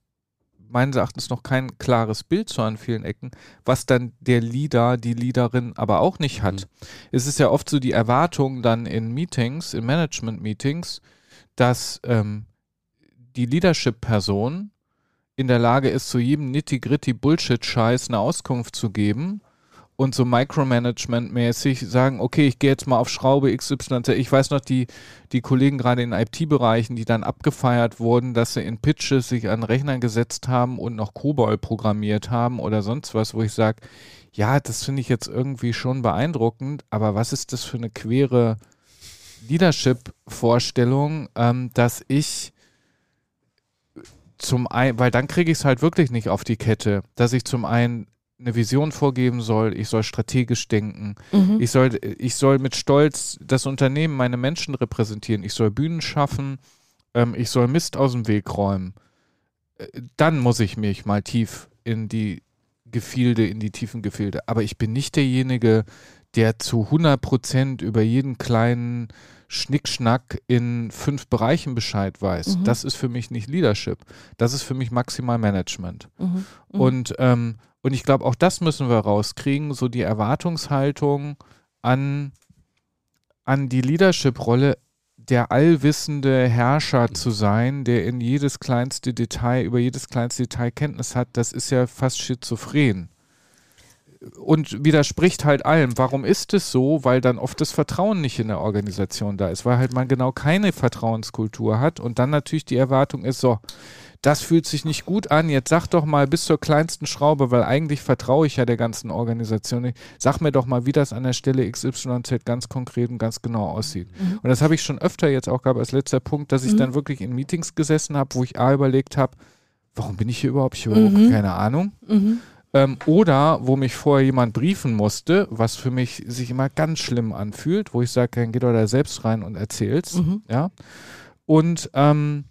meines Erachtens noch kein klares Bild so an vielen Ecken, was dann der Leader, die Leaderin aber auch nicht hat. Mhm. Es ist ja oft so die Erwartung dann in Meetings, in Management-Meetings, dass ähm, die Leadership-Person in der Lage ist, zu jedem nitty-gritty Bullshit-Scheiß eine Auskunft zu geben und so Micromanagement-mäßig sagen, okay, ich gehe jetzt mal auf Schraube XY. Ich weiß noch, die, die Kollegen gerade in IT-Bereichen, die dann abgefeiert wurden, dass sie in Pitches sich an Rechnern gesetzt haben und noch COBOL programmiert haben oder sonst was, wo ich sage, ja, das finde ich jetzt irgendwie schon beeindruckend, aber was ist das für eine quere Leadership-Vorstellung, ähm, dass ich zum einen, weil dann kriege ich es halt wirklich nicht auf die Kette, dass ich zum einen eine Vision vorgeben soll, ich soll strategisch denken, mhm. ich, soll, ich soll mit Stolz das Unternehmen, meine Menschen repräsentieren, ich soll Bühnen schaffen, ähm, ich soll Mist aus dem Weg räumen. Äh, dann muss ich mich mal tief in die Gefilde, in die tiefen Gefilde. Aber ich bin nicht derjenige, der zu 100 Prozent über jeden kleinen Schnickschnack in fünf Bereichen Bescheid weiß. Mhm. Das ist für mich nicht Leadership. Das ist für mich maximal Management. Mhm. Mhm. Und ähm, und ich glaube, auch das müssen wir rauskriegen, so die Erwartungshaltung an, an die Leadership-Rolle, der allwissende Herrscher zu sein, der in jedes kleinste Detail, über jedes kleinste Detail Kenntnis hat, das ist ja fast schizophren. Und widerspricht halt allem. Warum ist es so? Weil dann oft das Vertrauen nicht in der Organisation da ist, weil halt man genau keine Vertrauenskultur hat und dann natürlich die Erwartung ist, so, das fühlt sich nicht gut an. Jetzt sag doch mal bis zur kleinsten Schraube, weil eigentlich vertraue ich ja der ganzen Organisation nicht. Sag mir doch mal, wie das an der Stelle XYZ ganz konkret und ganz genau aussieht. Mhm. Und das habe ich schon öfter jetzt auch gehabt als letzter Punkt, dass ich mhm. dann wirklich in Meetings gesessen habe, wo ich A überlegt habe, warum bin ich hier überhaupt? Ich habe mhm. keine Ahnung. Mhm. Ähm, oder wo mich vorher jemand briefen musste, was für mich sich immer ganz schlimm anfühlt, wo ich sage, dann geh doch da selbst rein und erzähl's. Mhm. Ja. Und ähm,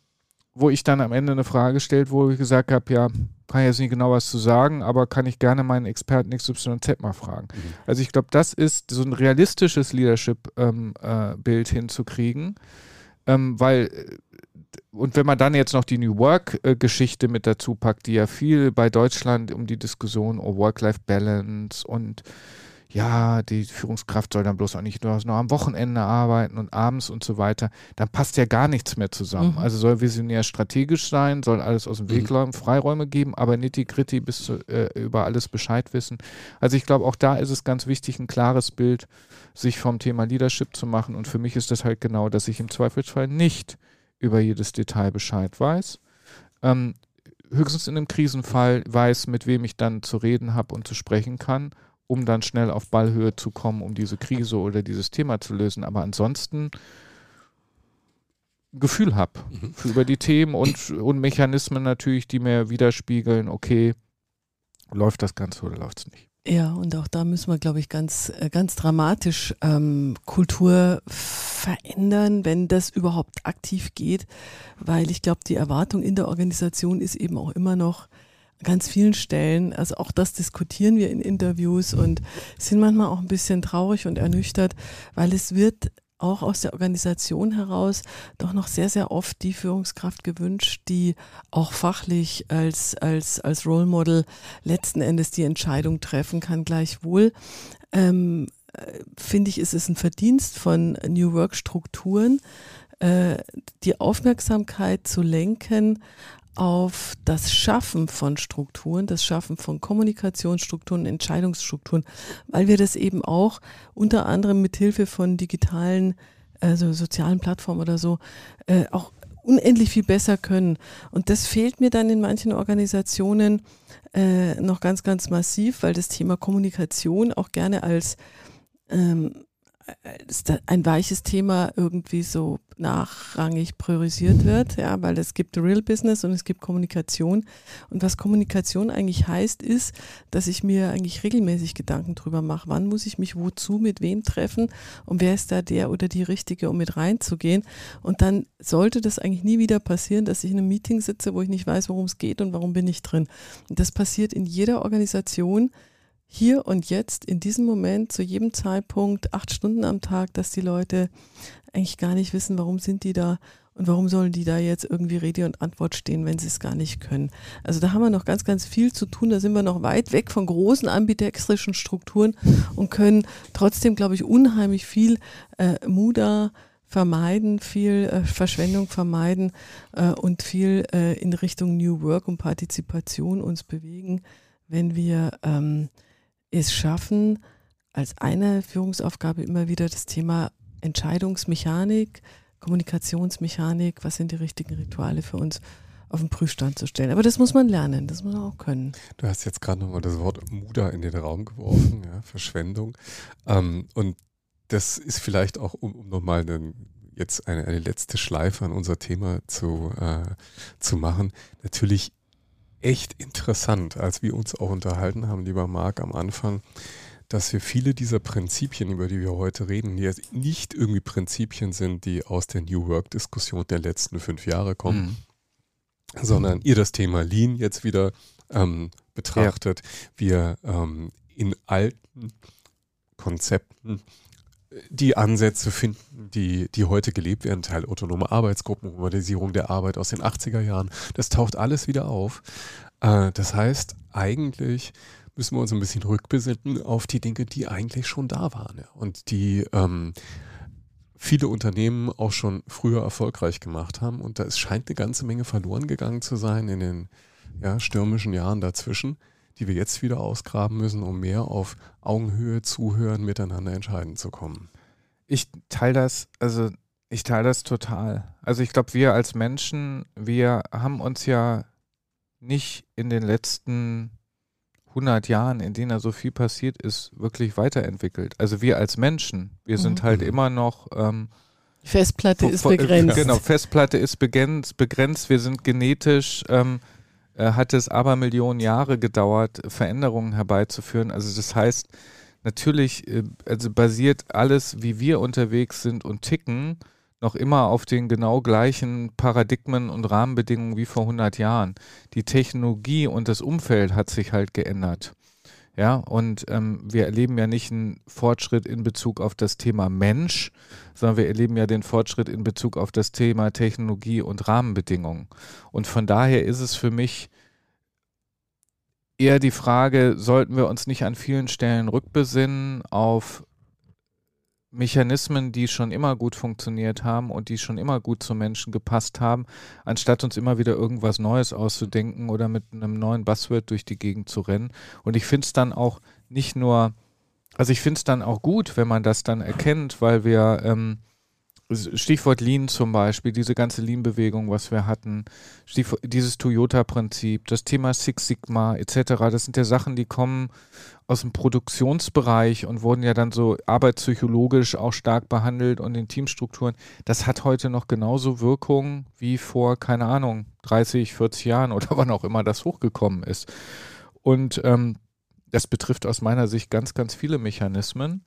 wo ich dann am Ende eine Frage gestellt wurde, wo ich gesagt habe, ja, kann ich jetzt nicht genau was zu sagen, aber kann ich gerne meinen Experten XYZ mal fragen. Mhm. Also ich glaube, das ist so ein realistisches Leadership-Bild ähm, äh, hinzukriegen, ähm, weil äh, und wenn man dann jetzt noch die New Work-Geschichte mit dazu packt, die ja viel bei Deutschland um die Diskussion um Work-Life-Balance und ja, die Führungskraft soll dann bloß auch nicht nur, nur am Wochenende arbeiten und abends und so weiter, dann passt ja gar nichts mehr zusammen. Mhm. Also soll visionär strategisch sein, soll alles aus dem Weg räumen, mhm. Freiräume geben, aber nitty-gritty bis zu, äh, über alles Bescheid wissen. Also ich glaube, auch da ist es ganz wichtig, ein klares Bild sich vom Thema Leadership zu machen und für mich ist das halt genau, dass ich im Zweifelsfall nicht über jedes Detail Bescheid weiß. Ähm, höchstens in einem Krisenfall weiß, mit wem ich dann zu reden habe und zu sprechen kann um dann schnell auf Ballhöhe zu kommen, um diese Krise oder dieses Thema zu lösen. Aber ansonsten Gefühl habe mhm. über die Themen und, und Mechanismen natürlich, die mir widerspiegeln, okay, läuft das Ganze oder läuft es nicht. Ja, und auch da müssen wir, glaube ich, ganz, äh, ganz dramatisch ähm, Kultur verändern, wenn das überhaupt aktiv geht, weil ich glaube, die Erwartung in der Organisation ist eben auch immer noch, ganz vielen Stellen. Also auch das diskutieren wir in Interviews und sind manchmal auch ein bisschen traurig und ernüchtert, weil es wird auch aus der Organisation heraus doch noch sehr, sehr oft die Führungskraft gewünscht, die auch fachlich als, als, als Role Model letzten Endes die Entscheidung treffen kann. Gleichwohl ähm, äh, finde ich, ist es ein Verdienst von New Work Strukturen, äh, die Aufmerksamkeit zu lenken auf das Schaffen von Strukturen, das Schaffen von Kommunikationsstrukturen, Entscheidungsstrukturen, weil wir das eben auch unter anderem mit Hilfe von digitalen, also sozialen Plattformen oder so, äh, auch unendlich viel besser können. Und das fehlt mir dann in manchen Organisationen äh, noch ganz, ganz massiv, weil das Thema Kommunikation auch gerne als ähm, ein weiches Thema irgendwie so nachrangig priorisiert wird, ja, weil es gibt Real Business und es gibt Kommunikation. Und was Kommunikation eigentlich heißt, ist, dass ich mir eigentlich regelmäßig Gedanken drüber mache, wann muss ich mich wozu, mit wem treffen und wer ist da der oder die Richtige, um mit reinzugehen. Und dann sollte das eigentlich nie wieder passieren, dass ich in einem Meeting sitze, wo ich nicht weiß, worum es geht und warum bin ich drin. Und das passiert in jeder Organisation hier und jetzt, in diesem Moment, zu jedem Zeitpunkt, acht Stunden am Tag, dass die Leute eigentlich gar nicht wissen, warum sind die da Und warum sollen die da jetzt irgendwie Rede und Antwort stehen, wenn sie es gar nicht können? Also da haben wir noch ganz, ganz viel zu tun. Da sind wir noch weit weg von großen ambidextrischen Strukturen und können trotzdem, glaube ich, unheimlich viel äh, Muda vermeiden, viel äh, Verschwendung vermeiden äh, und viel äh, in Richtung New Work und Partizipation uns bewegen, wenn wir ähm, es schaffen, als eine Führungsaufgabe immer wieder das Thema Entscheidungsmechanik, Kommunikationsmechanik, was sind die richtigen Rituale für uns auf den Prüfstand zu stellen. Aber das muss man lernen, das muss man auch können. Du hast jetzt gerade nochmal das Wort Muda in den Raum geworfen, ja, Verschwendung. Ähm, und das ist vielleicht auch, um, um nochmal jetzt eine, eine letzte Schleife an unser Thema zu, äh, zu machen, natürlich echt interessant, als wir uns auch unterhalten haben, lieber Marc, am Anfang, dass wir viele dieser Prinzipien, über die wir heute reden, die jetzt nicht irgendwie Prinzipien sind, die aus der New Work-Diskussion der letzten fünf Jahre kommen, mhm. sondern ihr das Thema Lean jetzt wieder ähm, betrachtet. Ja. Wir ähm, in alten Konzepten die Ansätze finden, die, die heute gelebt werden, Teil autonome Arbeitsgruppen, Modernisierung der Arbeit aus den 80er Jahren, das taucht alles wieder auf. Äh, das heißt, eigentlich müssen wir uns ein bisschen rückbesinnen auf die Dinge, die eigentlich schon da waren und die ähm, viele Unternehmen auch schon früher erfolgreich gemacht haben. Und da scheint eine ganze Menge verloren gegangen zu sein in den ja, stürmischen Jahren dazwischen, die wir jetzt wieder ausgraben müssen, um mehr auf Augenhöhe, Zuhören, miteinander entscheiden zu kommen. Ich teile das, also ich teile das total. Also ich glaube, wir als Menschen, wir haben uns ja nicht in den letzten 100 Jahren, in denen da so viel passiert ist, wirklich weiterentwickelt. Also wir als Menschen, wir mhm. sind halt immer noch. Ähm, Festplatte ist begrenzt. Genau, Festplatte ist begrenzt, begrenzt. Wir sind genetisch, ähm, äh, hat es aber Millionen Jahre gedauert, Veränderungen herbeizuführen. Also das heißt, natürlich, äh, also basiert alles, wie wir unterwegs sind und ticken, noch immer auf den genau gleichen Paradigmen und Rahmenbedingungen wie vor 100 Jahren. Die Technologie und das Umfeld hat sich halt geändert. Ja, und ähm, wir erleben ja nicht einen Fortschritt in Bezug auf das Thema Mensch, sondern wir erleben ja den Fortschritt in Bezug auf das Thema Technologie und Rahmenbedingungen. Und von daher ist es für mich eher die Frage, sollten wir uns nicht an vielen Stellen rückbesinnen auf Mechanismen, die schon immer gut funktioniert haben und die schon immer gut zu Menschen gepasst haben, anstatt uns immer wieder irgendwas Neues auszudenken oder mit einem neuen Buzzword durch die Gegend zu rennen. Und ich finde es dann auch nicht nur, also ich finde es dann auch gut, wenn man das dann erkennt, weil wir ähm, Stichwort Lean zum Beispiel, diese ganze Lean-Bewegung, was wir hatten, Stichwort, dieses Toyota-Prinzip, das Thema Six Sigma etc., das sind ja Sachen, die kommen aus dem Produktionsbereich und wurden ja dann so arbeitspsychologisch auch stark behandelt und in Teamstrukturen. Das hat heute noch genauso Wirkung wie vor, keine Ahnung, 30, 40 Jahren oder wann auch immer das hochgekommen ist. Und ähm, das betrifft aus meiner Sicht ganz, ganz viele Mechanismen,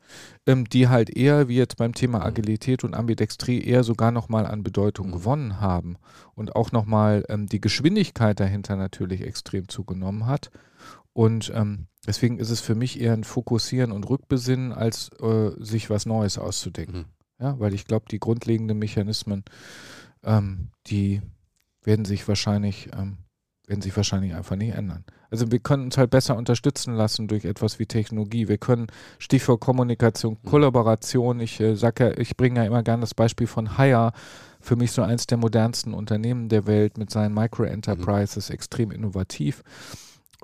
ähm, die halt eher, wie jetzt beim Thema mhm. Agilität und Ambidextrie, eher sogar nochmal an Bedeutung mhm. gewonnen haben und auch nochmal ähm, die Geschwindigkeit dahinter natürlich extrem zugenommen hat. Und ähm, deswegen ist es für mich eher ein Fokussieren und Rückbesinnen, als äh, sich was Neues auszudenken. Mhm. Ja, weil ich glaube, die grundlegenden Mechanismen, ähm, die werden sich wahrscheinlich, ähm, werden sich wahrscheinlich einfach nicht ändern. Also wir können uns halt besser unterstützen lassen durch etwas wie Technologie. Wir können Stichwort Kommunikation, mhm. Kollaboration, ich äh, sage ja, ich bringe ja immer gerne das Beispiel von Hire, für mich so eins der modernsten Unternehmen der Welt mit seinen Micro-Enterprises, mhm. extrem innovativ.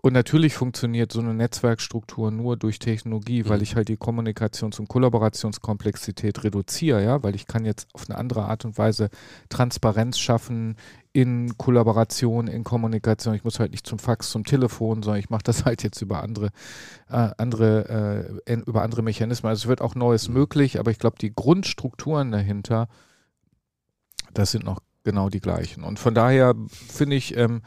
Und natürlich funktioniert so eine Netzwerkstruktur nur durch Technologie, weil mhm. ich halt die Kommunikations- und Kollaborationskomplexität reduziere, ja, weil ich kann jetzt auf eine andere Art und Weise Transparenz schaffen in Kollaboration, in Kommunikation. Ich muss halt nicht zum Fax, zum Telefon, sondern ich mache das halt jetzt über andere, äh, andere, äh, über andere Mechanismen. Also es wird auch Neues mhm. möglich, aber ich glaube, die Grundstrukturen dahinter, das sind noch genau die gleichen. Und von daher finde ich, ähm,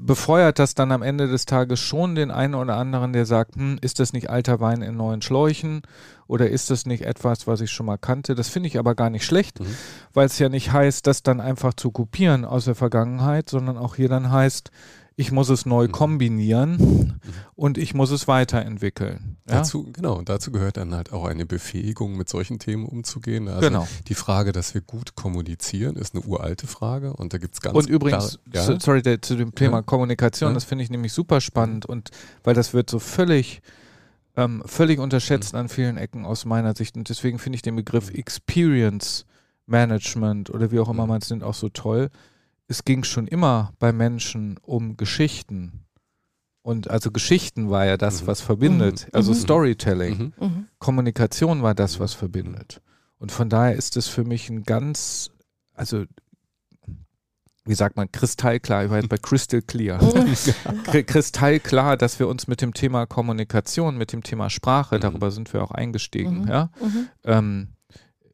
befeuert das dann am Ende des Tages schon den einen oder anderen, der sagt, hm, ist das nicht alter Wein in neuen Schläuchen oder ist das nicht etwas, was ich schon mal kannte? Das finde ich aber gar nicht schlecht, mhm. weil es ja nicht heißt, das dann einfach zu kopieren aus der Vergangenheit, sondern auch hier dann heißt, ich muss es neu mhm. kombinieren mhm. und ich muss es weiterentwickeln. Ja? Dazu, genau, und dazu gehört dann halt auch eine Befähigung, mit solchen Themen umzugehen. Also genau. die Frage, dass wir gut kommunizieren, ist eine uralte Frage und da gibt es ganz Und übrigens, klar, ja? sorry, der, zu dem Thema ja? Kommunikation, das finde ich nämlich super spannend und weil das wird so völlig ähm, völlig unterschätzt mhm. an vielen Ecken aus meiner Sicht und deswegen finde ich den Begriff mhm. Experience Management oder wie auch immer mhm. man es nennt auch so toll es ging schon immer bei Menschen um Geschichten. Und also Geschichten war ja das, mhm. was verbindet. Mhm. Also mhm. Storytelling. Mhm. mhm. Kommunikation war das, was verbindet. Und von daher ist es für mich ein ganz, also wie sagt man, kristallklar, ich war jetzt bei Crystal Clear. kristallklar, dass wir uns mit dem Thema Kommunikation, mit dem Thema Sprache, mhm. darüber sind wir auch eingestiegen, ja, ähm,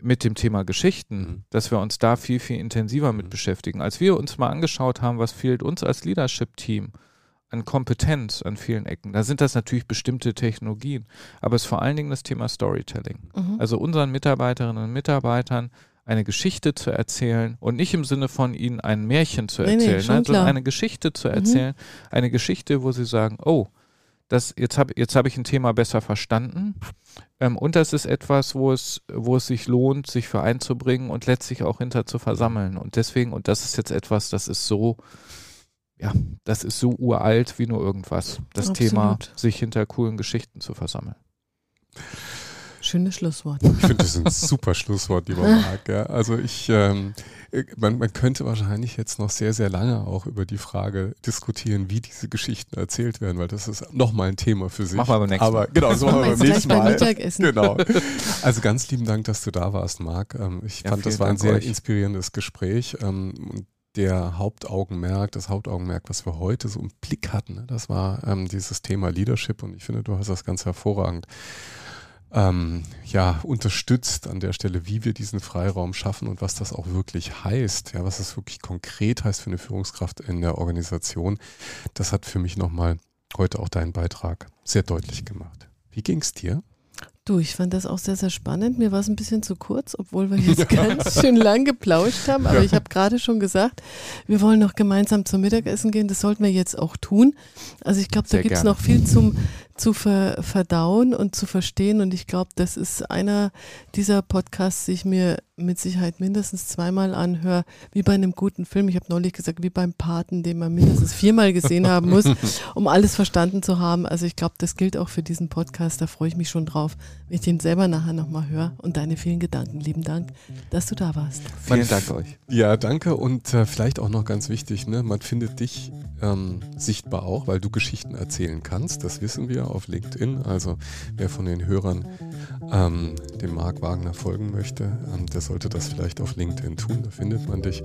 mit dem Thema Geschichten, mhm. dass wir uns da viel, viel intensiver mit mhm. beschäftigen. Als wir uns mal angeschaut haben, was fehlt uns als Leadership-Team an Kompetenz an vielen Ecken, da sind das natürlich bestimmte Technologien, aber es ist vor allen Dingen das Thema Storytelling. Mhm. Also unseren Mitarbeiterinnen und Mitarbeitern eine Geschichte zu erzählen und nicht im Sinne von ihnen ein Märchen zu erzählen, nee, nee, nein, sondern eine Geschichte zu mhm. erzählen, eine Geschichte, wo sie sagen, oh, das, jetzt habe jetzt hab ich ein Thema besser verstanden. Ähm, und das ist etwas, wo es, wo es sich lohnt, sich für einzubringen und letztlich auch hinter zu versammeln. Und deswegen, und das ist jetzt etwas, das ist so, ja, das ist so uralt wie nur irgendwas. Das Absolut. Thema, sich hinter coolen Geschichten zu versammeln. Schönes Schlusswort. Ich finde, das ist ein super Schlusswort, lieber Marc. Ja. Also ich, ähm, man, man könnte wahrscheinlich jetzt noch sehr, sehr lange auch über die Frage diskutieren, wie diese Geschichten erzählt werden, weil das ist nochmal ein Thema für sich. Machen wir beim nächsten Mal. Aber genau, so machen wir beim nächsten Mal. Mittagessen. Genau. Also ganz lieben Dank, dass du da warst, Marc. Ähm, ich ja, fand, das war ein sehr euch. inspirierendes Gespräch. Ähm, der Hauptaugenmerk, das Hauptaugenmerk, was wir heute so im Blick hatten, ne, das war ähm, dieses Thema Leadership und ich finde, du hast das ganz hervorragend ähm, ja, unterstützt an der Stelle, wie wir diesen Freiraum schaffen und was das auch wirklich heißt, ja, was das wirklich konkret heißt für eine Führungskraft in der Organisation. Das hat für mich nochmal heute auch deinen Beitrag sehr deutlich gemacht. Wie ging es dir? Du, ich fand das auch sehr, sehr spannend. Mir war es ein bisschen zu kurz, obwohl wir jetzt ganz schön lang geplauscht haben. Aber ja. ich habe gerade schon gesagt, wir wollen noch gemeinsam zum Mittagessen gehen. Das sollten wir jetzt auch tun. Also ich glaube, da gibt es noch viel zum, zu ver verdauen und zu verstehen. Und ich glaube, das ist einer dieser Podcasts, die ich mir mit Sicherheit mindestens zweimal anhöre, wie bei einem guten Film. Ich habe neulich gesagt, wie beim Paten, den man mindestens viermal gesehen haben muss, um alles verstanden zu haben. Also ich glaube, das gilt auch für diesen Podcast. Da freue ich mich schon drauf, wenn ich den selber nachher nochmal höre und deine vielen Gedanken. Lieben Dank, dass du da warst. Vielen Dank euch. Ja, danke. Und äh, vielleicht auch noch ganz wichtig, ne? man findet dich ähm, sichtbar auch, weil du Geschichten erzählen kannst. Das wissen wir auf LinkedIn. Also wer von den Hörern ähm, dem Marc Wagner folgen möchte, ähm, der sollte das vielleicht auf LinkedIn tun. Da findet man dich.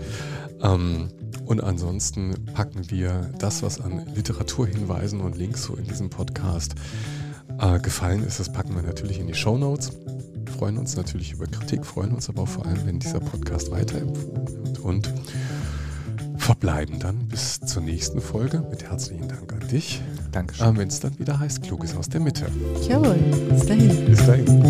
Ähm, und ansonsten packen wir das, was an Literaturhinweisen und Links so in diesem Podcast äh, gefallen ist, das packen wir natürlich in die Show Notes. Freuen uns natürlich über Kritik, freuen uns aber auch vor allem, wenn dieser Podcast weiterempfohlen wird. Und verbleiben dann bis zur nächsten Folge mit herzlichen Dank an dich. Dankeschön. Ähm, Wenn es dann wieder heißt, Kluges aus der Mitte. Jawohl, bis dahin. Bis dahin.